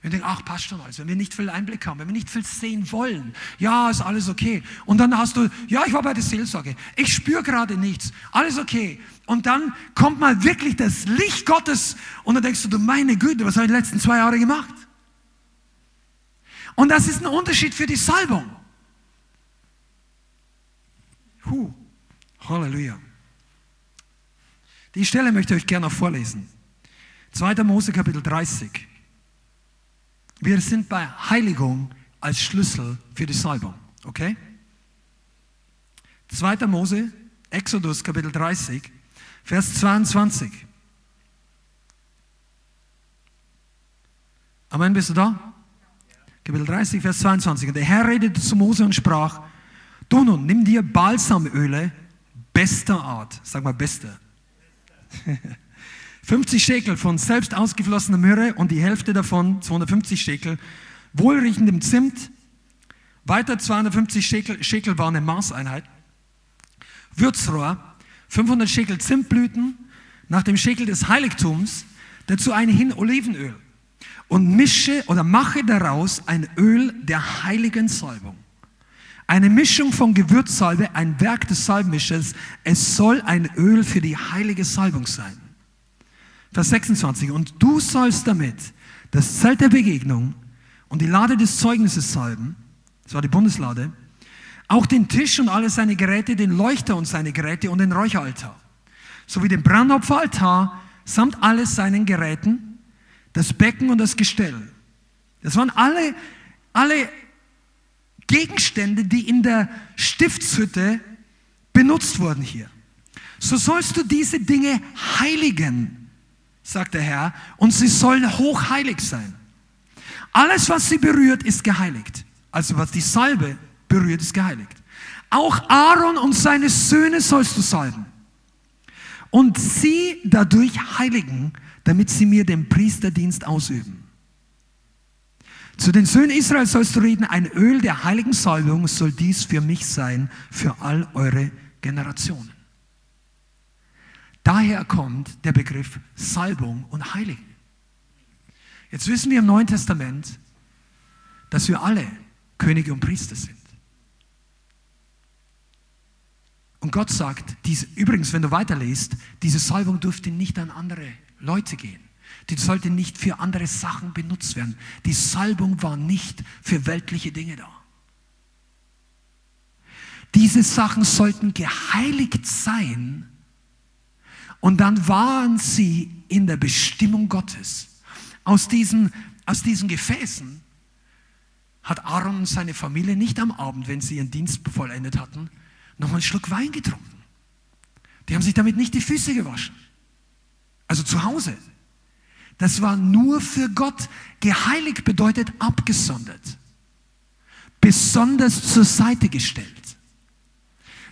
Wir denken, ach, passt schon alles. Wenn wir nicht viel Einblick haben, wenn wir nicht viel sehen wollen, ja, ist alles okay. Und dann hast du, ja, ich war bei der Seelsorge. Ich spüre gerade nichts. Alles okay. Und dann kommt mal wirklich das Licht Gottes und dann denkst du, du meine Güte, was habe ich die letzten zwei Jahre gemacht? Und das ist ein Unterschied für die Salbung. Huh. Halleluja. Die Stelle möchte ich euch gerne noch vorlesen. 2. Mose Kapitel 30. Wir sind bei Heiligung als Schlüssel für die Salbung. Okay? 2. Mose, Exodus Kapitel 30, Vers 22. Amen, bist du da? Kapitel 30, Vers 22. Und der Herr redete zu Mose und sprach, du nun, nimm dir Balsamöle bester Art. Sag mal bester. 50 Schekel von selbst ausgeflossener Myrrhe und die Hälfte davon, 250 Schekel, wohlriechendem Zimt, weiter 250 Schekel, Schekel war eine Maßeinheit, Würzrohr, 500 Schekel Zimtblüten, nach dem Schekel des Heiligtums, dazu ein Hin Olivenöl und mische oder mache daraus ein Öl der heiligen Salbung. Eine Mischung von Gewürzsalbe, ein Werk des Salbmischers. Es soll ein Öl für die heilige Salbung sein. Vers 26. Und du sollst damit das Zelt der Begegnung und die Lade des Zeugnisses salben, das war die Bundeslade, auch den Tisch und alle seine Geräte, den Leuchter und seine Geräte und den Räucheraltar, sowie den Brandopferaltar samt alles seinen Geräten, das Becken und das Gestell. Das waren alle, alle Gegenstände, die in der Stiftshütte benutzt wurden hier. So sollst du diese Dinge heiligen sagt der Herr, und sie sollen hochheilig sein. Alles, was sie berührt, ist geheiligt. Also was die Salbe berührt, ist geheiligt. Auch Aaron und seine Söhne sollst du salben und sie dadurch heiligen, damit sie mir den Priesterdienst ausüben. Zu den Söhnen Israel sollst du reden, ein Öl der heiligen Salbung soll dies für mich sein, für all eure Generationen. Daher kommt der Begriff Salbung und Heiligen. Jetzt wissen wir im Neuen Testament, dass wir alle Könige und Priester sind. Und Gott sagt, diese, übrigens, wenn du weiterliest, diese Salbung durfte nicht an andere Leute gehen. Die sollte nicht für andere Sachen benutzt werden. Die Salbung war nicht für weltliche Dinge da. Diese Sachen sollten geheiligt sein, und dann waren sie in der Bestimmung Gottes. Aus diesen, aus diesen Gefäßen hat Aaron und seine Familie nicht am Abend, wenn sie ihren Dienst vollendet hatten, noch einen Schluck Wein getrunken. Die haben sich damit nicht die Füße gewaschen. Also zu Hause. Das war nur für Gott. Geheiligt bedeutet abgesondert. Besonders zur Seite gestellt.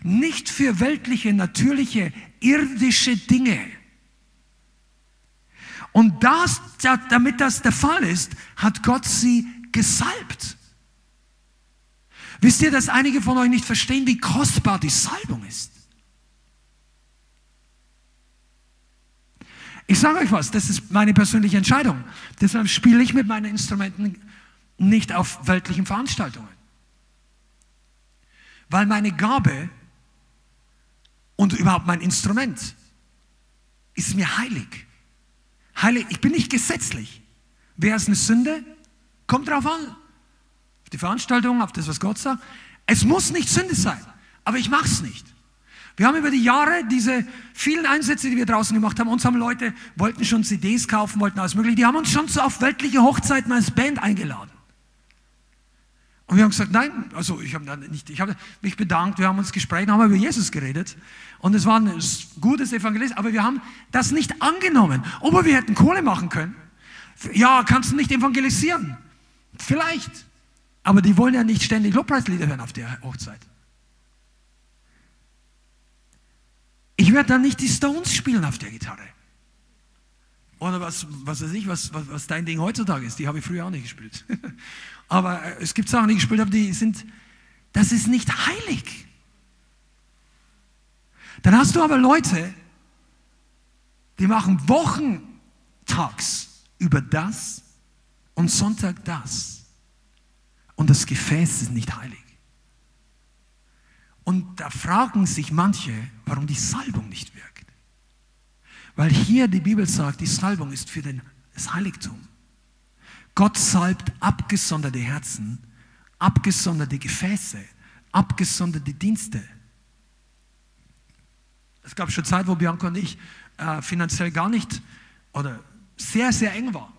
Nicht für weltliche, natürliche, irdische Dinge. Und das, damit das der Fall ist, hat Gott sie gesalbt. Wisst ihr, dass einige von euch nicht verstehen, wie kostbar die Salbung ist? Ich sage euch was, das ist meine persönliche Entscheidung. Deshalb spiele ich mit meinen Instrumenten nicht auf weltlichen Veranstaltungen. Weil meine Gabe und überhaupt mein Instrument ist mir heilig. Heilig, ich bin nicht gesetzlich. Wer ist eine Sünde? Kommt drauf an. Auf die Veranstaltung, auf das, was Gott sagt. Es muss nicht Sünde sein, aber ich mache es nicht. Wir haben über die Jahre diese vielen Einsätze, die wir draußen gemacht haben, uns haben Leute, wollten schon CDs kaufen, wollten alles mögliche, die haben uns schon so auf weltliche Hochzeiten als Band eingeladen. Und wir haben gesagt, nein, also ich habe nicht, ich habe mich bedankt, wir haben uns gesprochen, haben über Jesus geredet und es war ein gutes Evangelist, aber wir haben das nicht angenommen. Obwohl wir hätten Kohle machen können. Ja, kannst du nicht evangelisieren? Vielleicht. Aber die wollen ja nicht ständig Lobpreislieder hören auf der Hochzeit. Ich werde dann nicht die Stones spielen auf der Gitarre. Oder was, was weiß ich, was, was, was dein Ding heutzutage ist. Die habe ich früher auch nicht gespielt. Aber äh, es gibt Sachen, die ich gespielt habe, die sind, das ist nicht heilig. Dann hast du aber Leute, die machen wochentags über das und Sonntag das. Und das Gefäß ist nicht heilig. Und da fragen sich manche, warum die Salbung nicht wirkt. Weil hier die Bibel sagt, die Salbung ist für das Heiligtum. Gott salbt abgesonderte Herzen, abgesonderte Gefäße, abgesonderte Dienste. Es gab schon Zeit, wo Bianca und ich äh, finanziell gar nicht oder sehr, sehr eng war.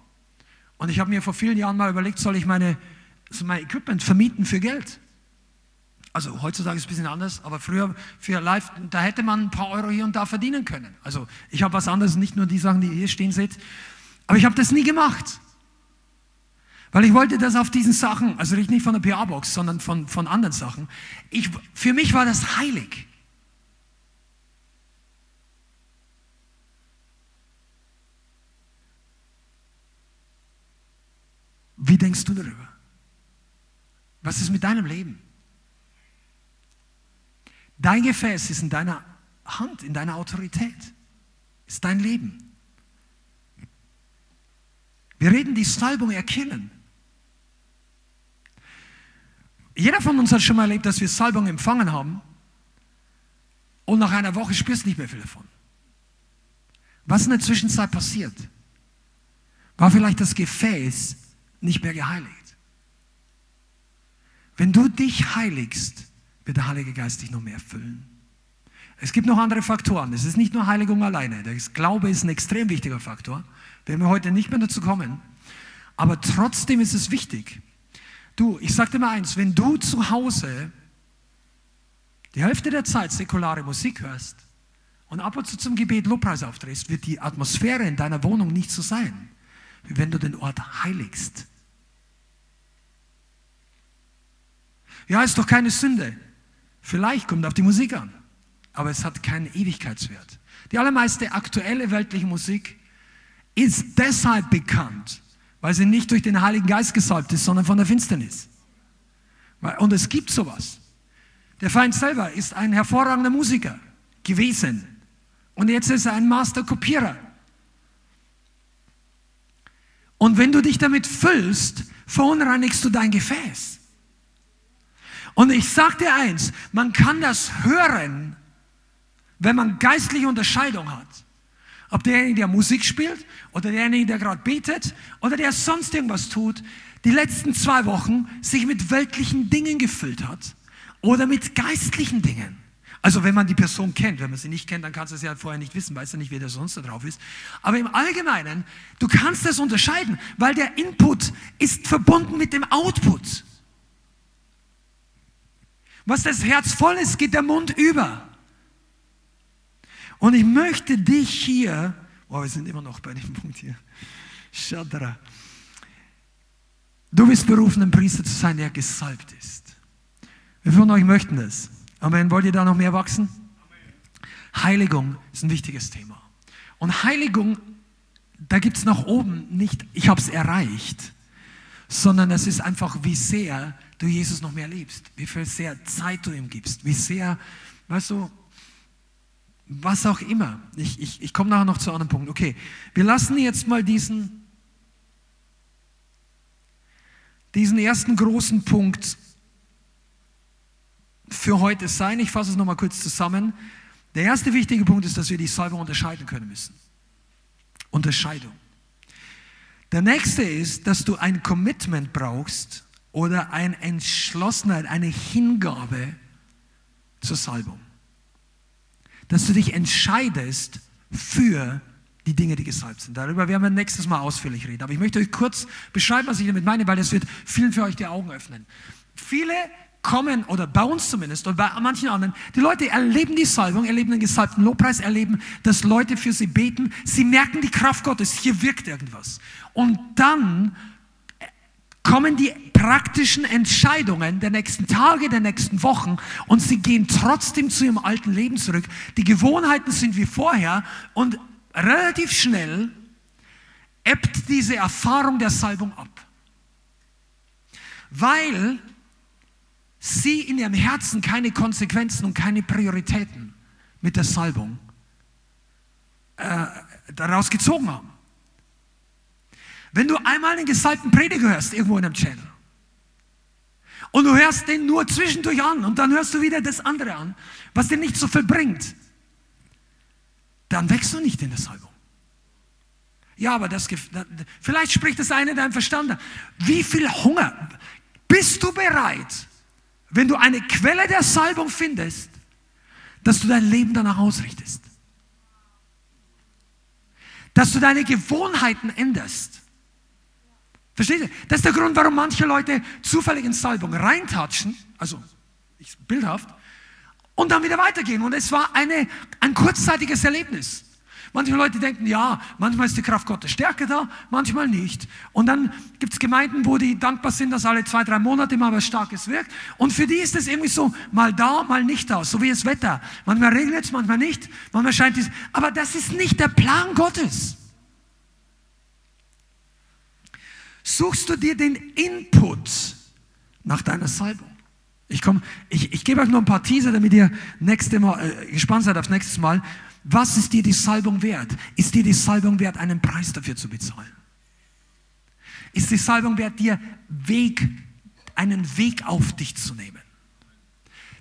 Und ich habe mir vor vielen Jahren mal überlegt, soll ich meine, so mein Equipment vermieten für Geld? Also heutzutage ist es ein bisschen anders, aber früher für Live, da hätte man ein paar Euro hier und da verdienen können. Also ich habe was anderes, nicht nur die Sachen, die ihr hier stehen seht. Aber ich habe das nie gemacht. Weil ich wollte das auf diesen Sachen, also nicht von der PA-Box, sondern von, von anderen Sachen. Ich, für mich war das heilig. Wie denkst du darüber? Was ist mit deinem Leben? Dein Gefäß ist in deiner Hand, in deiner Autorität. Ist dein Leben. Wir reden die Salbung erkennen. Jeder von uns hat schon mal erlebt, dass wir Salbung empfangen haben und nach einer Woche spürst du nicht mehr viel davon. Was in der Zwischenzeit passiert? War vielleicht das Gefäß nicht mehr geheiligt? Wenn du dich heiligst, wird der Heilige Geist dich noch mehr füllen. Es gibt noch andere Faktoren. Es ist nicht nur Heiligung alleine. Das Glaube ist ein extrem wichtiger Faktor. Werden wir heute nicht mehr dazu kommen. Aber trotzdem ist es wichtig. Du, ich sage dir mal eins, wenn du zu Hause die Hälfte der Zeit säkulare Musik hörst und ab und zu zum Gebet Lobpreis aufdrehst, wird die Atmosphäre in deiner Wohnung nicht so sein, wie wenn du den Ort heiligst. Ja, ist doch keine Sünde. Vielleicht kommt auf die Musik an, aber es hat keinen Ewigkeitswert. Die allermeiste aktuelle weltliche Musik ist deshalb bekannt, weil sie nicht durch den Heiligen Geist gesalbt ist, sondern von der Finsternis. Und es gibt sowas. Der Feind selber ist ein hervorragender Musiker gewesen und jetzt ist er ein Masterkopierer. Und wenn du dich damit füllst, verunreinigst du dein Gefäß. Und ich sage dir eins, man kann das hören, wenn man geistliche Unterscheidung hat. Ob derjenige, der Musik spielt oder derjenige, der gerade betet oder der sonst irgendwas tut, die letzten zwei Wochen sich mit weltlichen Dingen gefüllt hat oder mit geistlichen Dingen. Also wenn man die Person kennt, wenn man sie nicht kennt, dann kannst du es ja vorher nicht wissen, weißt du nicht, wer der sonst da drauf ist. Aber im Allgemeinen, du kannst das unterscheiden, weil der Input ist verbunden mit dem Output. Was das Herz voll ist, geht der Mund über. Und ich möchte dich hier, oh, wir sind immer noch bei dem Punkt hier. Shadra. Du bist berufen, ein Priester zu sein, der gesalbt ist. Wir von euch möchten das. Amen. Wollt ihr da noch mehr wachsen? Heiligung ist ein wichtiges Thema. Und Heiligung, da gibt es nach oben nicht, ich habe es erreicht, sondern es ist einfach, wie sehr du Jesus noch mehr liebst, wie viel sehr Zeit du ihm gibst, wie sehr, weißt du, was auch immer. Ich, ich, ich komme nachher noch zu einem Punkt. Okay, wir lassen jetzt mal diesen, diesen ersten großen Punkt für heute sein. Ich fasse es nochmal kurz zusammen. Der erste wichtige Punkt ist, dass wir die Salbung unterscheiden können müssen. Unterscheidung. Der nächste ist, dass du ein Commitment brauchst oder eine Entschlossenheit, eine Hingabe zur Salbung. Dass du dich entscheidest für die Dinge, die gesalbt sind. Darüber werden wir nächstes Mal ausführlich reden. Aber ich möchte euch kurz beschreiben, was ich damit meine, weil das wird vielen für euch die Augen öffnen. Viele kommen, oder bei uns zumindest, oder bei manchen anderen, die Leute erleben die Salbung, erleben den gesalbten Lobpreis, erleben, dass Leute für sie beten. Sie merken die Kraft Gottes, hier wirkt irgendwas. Und dann kommen die praktischen Entscheidungen der nächsten Tage, der nächsten Wochen und sie gehen trotzdem zu ihrem alten Leben zurück. Die Gewohnheiten sind wie vorher und relativ schnell ebbt diese Erfahrung der Salbung ab. Weil sie in ihrem Herzen keine Konsequenzen und keine Prioritäten mit der Salbung äh, daraus gezogen haben. Wenn du einmal einen gesalbten Prediger hörst, irgendwo in einem Channel, und du hörst den nur zwischendurch an und dann hörst du wieder das andere an, was dir nicht so viel bringt, dann wächst du nicht in der Salbung. Ja, aber das, vielleicht spricht das eine dein Verstand an. Wie viel Hunger bist du bereit, wenn du eine Quelle der Salbung findest, dass du dein Leben danach ausrichtest? Dass du deine Gewohnheiten änderst? Versteht ihr? Das ist der Grund, warum manche Leute zufällig in Salbung reintatschen, also bildhaft, und dann wieder weitergehen. Und es war eine, ein kurzzeitiges Erlebnis. Manche Leute denken, ja, manchmal ist die Kraft Gottes stärker da, manchmal nicht. Und dann gibt es Gemeinden, wo die dankbar sind, dass alle zwei, drei Monate mal was Starkes wirkt. Und für die ist es irgendwie so, mal da, mal nicht da, so wie das Wetter. Manchmal regnet es, manchmal nicht, manchmal scheint es. Aber das ist nicht der Plan Gottes. Suchst du dir den Input nach deiner Salbung? Ich, komm, ich, ich gebe euch nur ein paar Teaser, damit ihr nächste Mal, äh, gespannt seid aufs nächste Mal. Was ist dir die Salbung wert? Ist dir die Salbung wert, einen Preis dafür zu bezahlen? Ist die Salbung wert, dir Weg, einen Weg auf dich zu nehmen?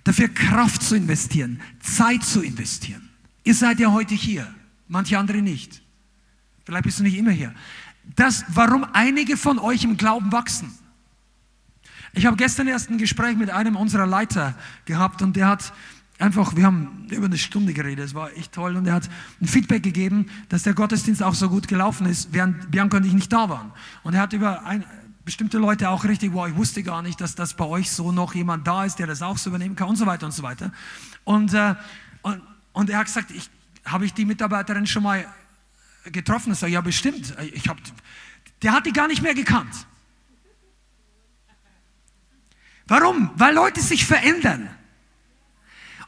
Dafür Kraft zu investieren, Zeit zu investieren. Ihr seid ja heute hier, manche andere nicht. Vielleicht bist du nicht immer hier. Das, warum einige von euch im Glauben wachsen ich habe gestern erst ein Gespräch mit einem unserer Leiter gehabt und der hat einfach, wir haben über eine Stunde geredet, es war echt toll und er hat ein Feedback gegeben, dass der Gottesdienst auch so gut gelaufen ist, während Bianca und ich nicht da waren. Und er hat über ein, bestimmte Leute auch richtig, wow, ich wusste gar nicht, dass das bei euch so noch jemand da ist, der das auch so übernehmen kann und so weiter und so weiter. Und, äh, und, und er hat gesagt, ich, habe ich die Mitarbeiterin schon mal getroffen? Ich sage, ja bestimmt. Ich hab, der hat die gar nicht mehr gekannt. Warum? Weil Leute sich verändern.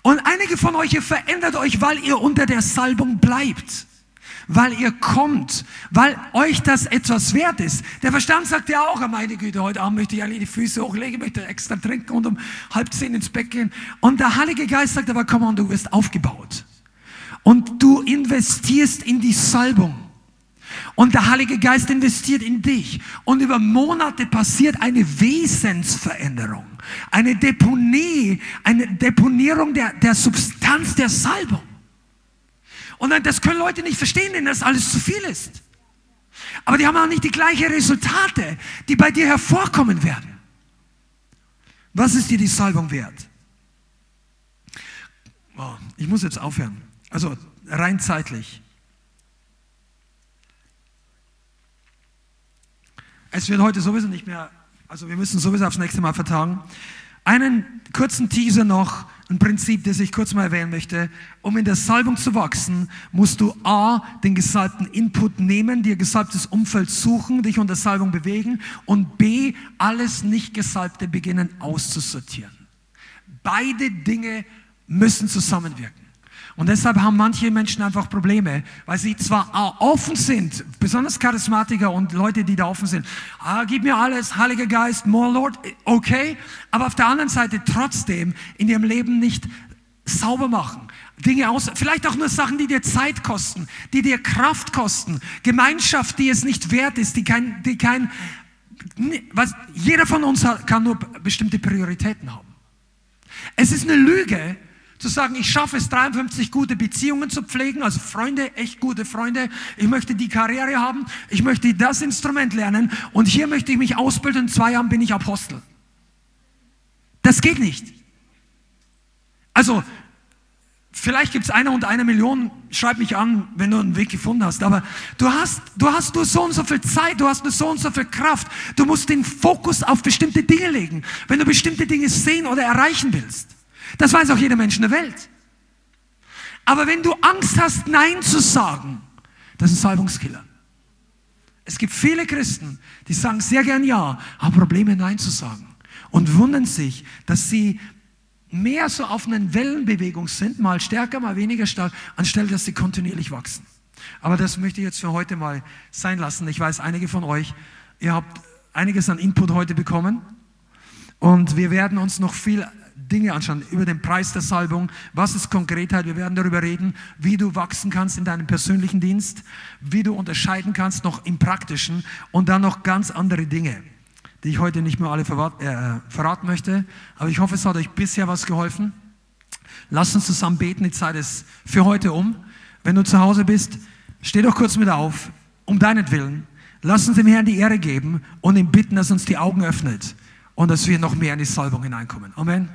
Und einige von euch, ihr verändert euch, weil ihr unter der Salbung bleibt. Weil ihr kommt, weil euch das etwas wert ist. Der Verstand sagt ja auch, meine Güte, heute Abend möchte ich alle die Füße hochlegen, möchte extra trinken und um halb zehn ins Bett gehen. Und der Heilige Geist sagt aber, komm on, du wirst aufgebaut. Und du investierst in die Salbung. Und der Heilige Geist investiert in dich. Und über Monate passiert eine Wesensveränderung. Eine Deponie, eine Deponierung der, der Substanz der Salbung. Und das können Leute nicht verstehen, denn das alles zu viel ist. Aber die haben auch nicht die gleichen Resultate, die bei dir hervorkommen werden. Was ist dir die Salbung wert? Oh, ich muss jetzt aufhören. Also rein zeitlich. Es wird heute sowieso nicht mehr, also wir müssen sowieso aufs nächste Mal vertagen. Einen kurzen Teaser noch, ein Prinzip, das ich kurz mal erwähnen möchte. Um in der Salbung zu wachsen, musst du A, den gesalbten Input nehmen, dir gesalbtes Umfeld suchen, dich unter Salbung bewegen und B, alles nicht gesalbte beginnen auszusortieren. Beide Dinge müssen zusammenwirken. Und deshalb haben manche Menschen einfach Probleme, weil sie zwar offen sind, besonders Charismatiker und Leute, die da offen sind. Ah, gib mir alles, Heiliger Geist, more Lord, okay. Aber auf der anderen Seite trotzdem in ihrem Leben nicht sauber machen. Dinge aus, vielleicht auch nur Sachen, die dir Zeit kosten, die dir Kraft kosten, Gemeinschaft, die es nicht wert ist, die kein, die kein, was, jeder von uns kann nur bestimmte Prioritäten haben. Es ist eine Lüge, Zu sagen, ich schaffe es, 53 gute Beziehungen zu pflegen, also Freunde, echt gute Freunde. Ich möchte die Karriere haben, ich möchte das Instrument lernen und hier möchte ich mich ausbilden. In zwei Jahren bin ich Apostel. Das geht nicht. Also, vielleicht gibt es einer und eine Million, schreib mich an, wenn du einen Weg gefunden hast, aber du hast, du hast nur so und so viel Zeit, du hast nur so und so viel Kraft. Du musst den Fokus auf bestimmte Dinge legen, wenn du bestimmte Dinge sehen oder erreichen willst. Das weiß auch jeder Mensch in der Welt. Aber wenn du Angst hast, Nein zu sagen, das ist ein Salbungskiller. Es gibt viele Christen, die sagen sehr gern Ja, haben Probleme Nein zu sagen und wundern sich, dass sie mehr so auf einer Wellenbewegung sind, mal stärker, mal weniger stark, anstelle dass sie kontinuierlich wachsen. Aber das möchte ich jetzt für heute mal sein lassen. Ich weiß, einige von euch, ihr habt einiges an Input heute bekommen und wir werden uns noch viel Dinge anschauen über den Preis der Salbung, was ist Konkretheit, wir werden darüber reden, wie du wachsen kannst in deinem persönlichen Dienst, wie du unterscheiden kannst noch im praktischen und dann noch ganz andere Dinge die ich heute nicht mehr alle äh, verraten möchte. Aber ich hoffe, es hat euch bisher was geholfen. Lasst uns zusammen beten. Die Zeit ist für heute um. Wenn du zu Hause bist, steh doch kurz mit auf, um deinetwillen. Lass uns dem Herrn die Ehre geben und ihm bitten, dass uns die Augen öffnet und dass wir noch mehr in die Salbung hineinkommen. Amen.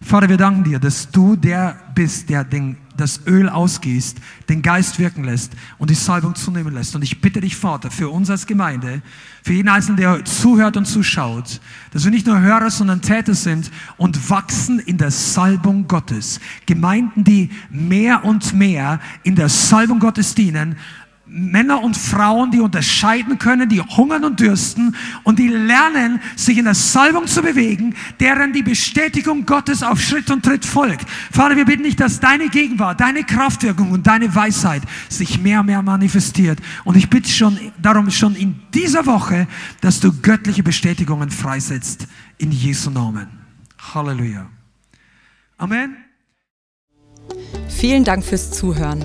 Vater, wir danken dir, dass du der bist, der den, das Öl ausgießt, den Geist wirken lässt und die Salbung zunehmen lässt. Und ich bitte dich, Vater, für uns als Gemeinde, für jeden Einzelnen, der zuhört und zuschaut, dass wir nicht nur Hörer, sondern Täter sind und wachsen in der Salbung Gottes. Gemeinden, die mehr und mehr in der Salbung Gottes dienen, Männer und Frauen, die unterscheiden können, die hungern und dürsten und die lernen, sich in der Salbung zu bewegen, deren die Bestätigung Gottes auf Schritt und Tritt folgt. Vater, wir bitten dich, dass deine Gegenwart, deine Kraftwirkung und deine Weisheit sich mehr und mehr manifestiert. Und ich bitte schon darum schon in dieser Woche, dass du göttliche Bestätigungen freisetzt in Jesu Namen. Halleluja. Amen. Vielen Dank fürs Zuhören.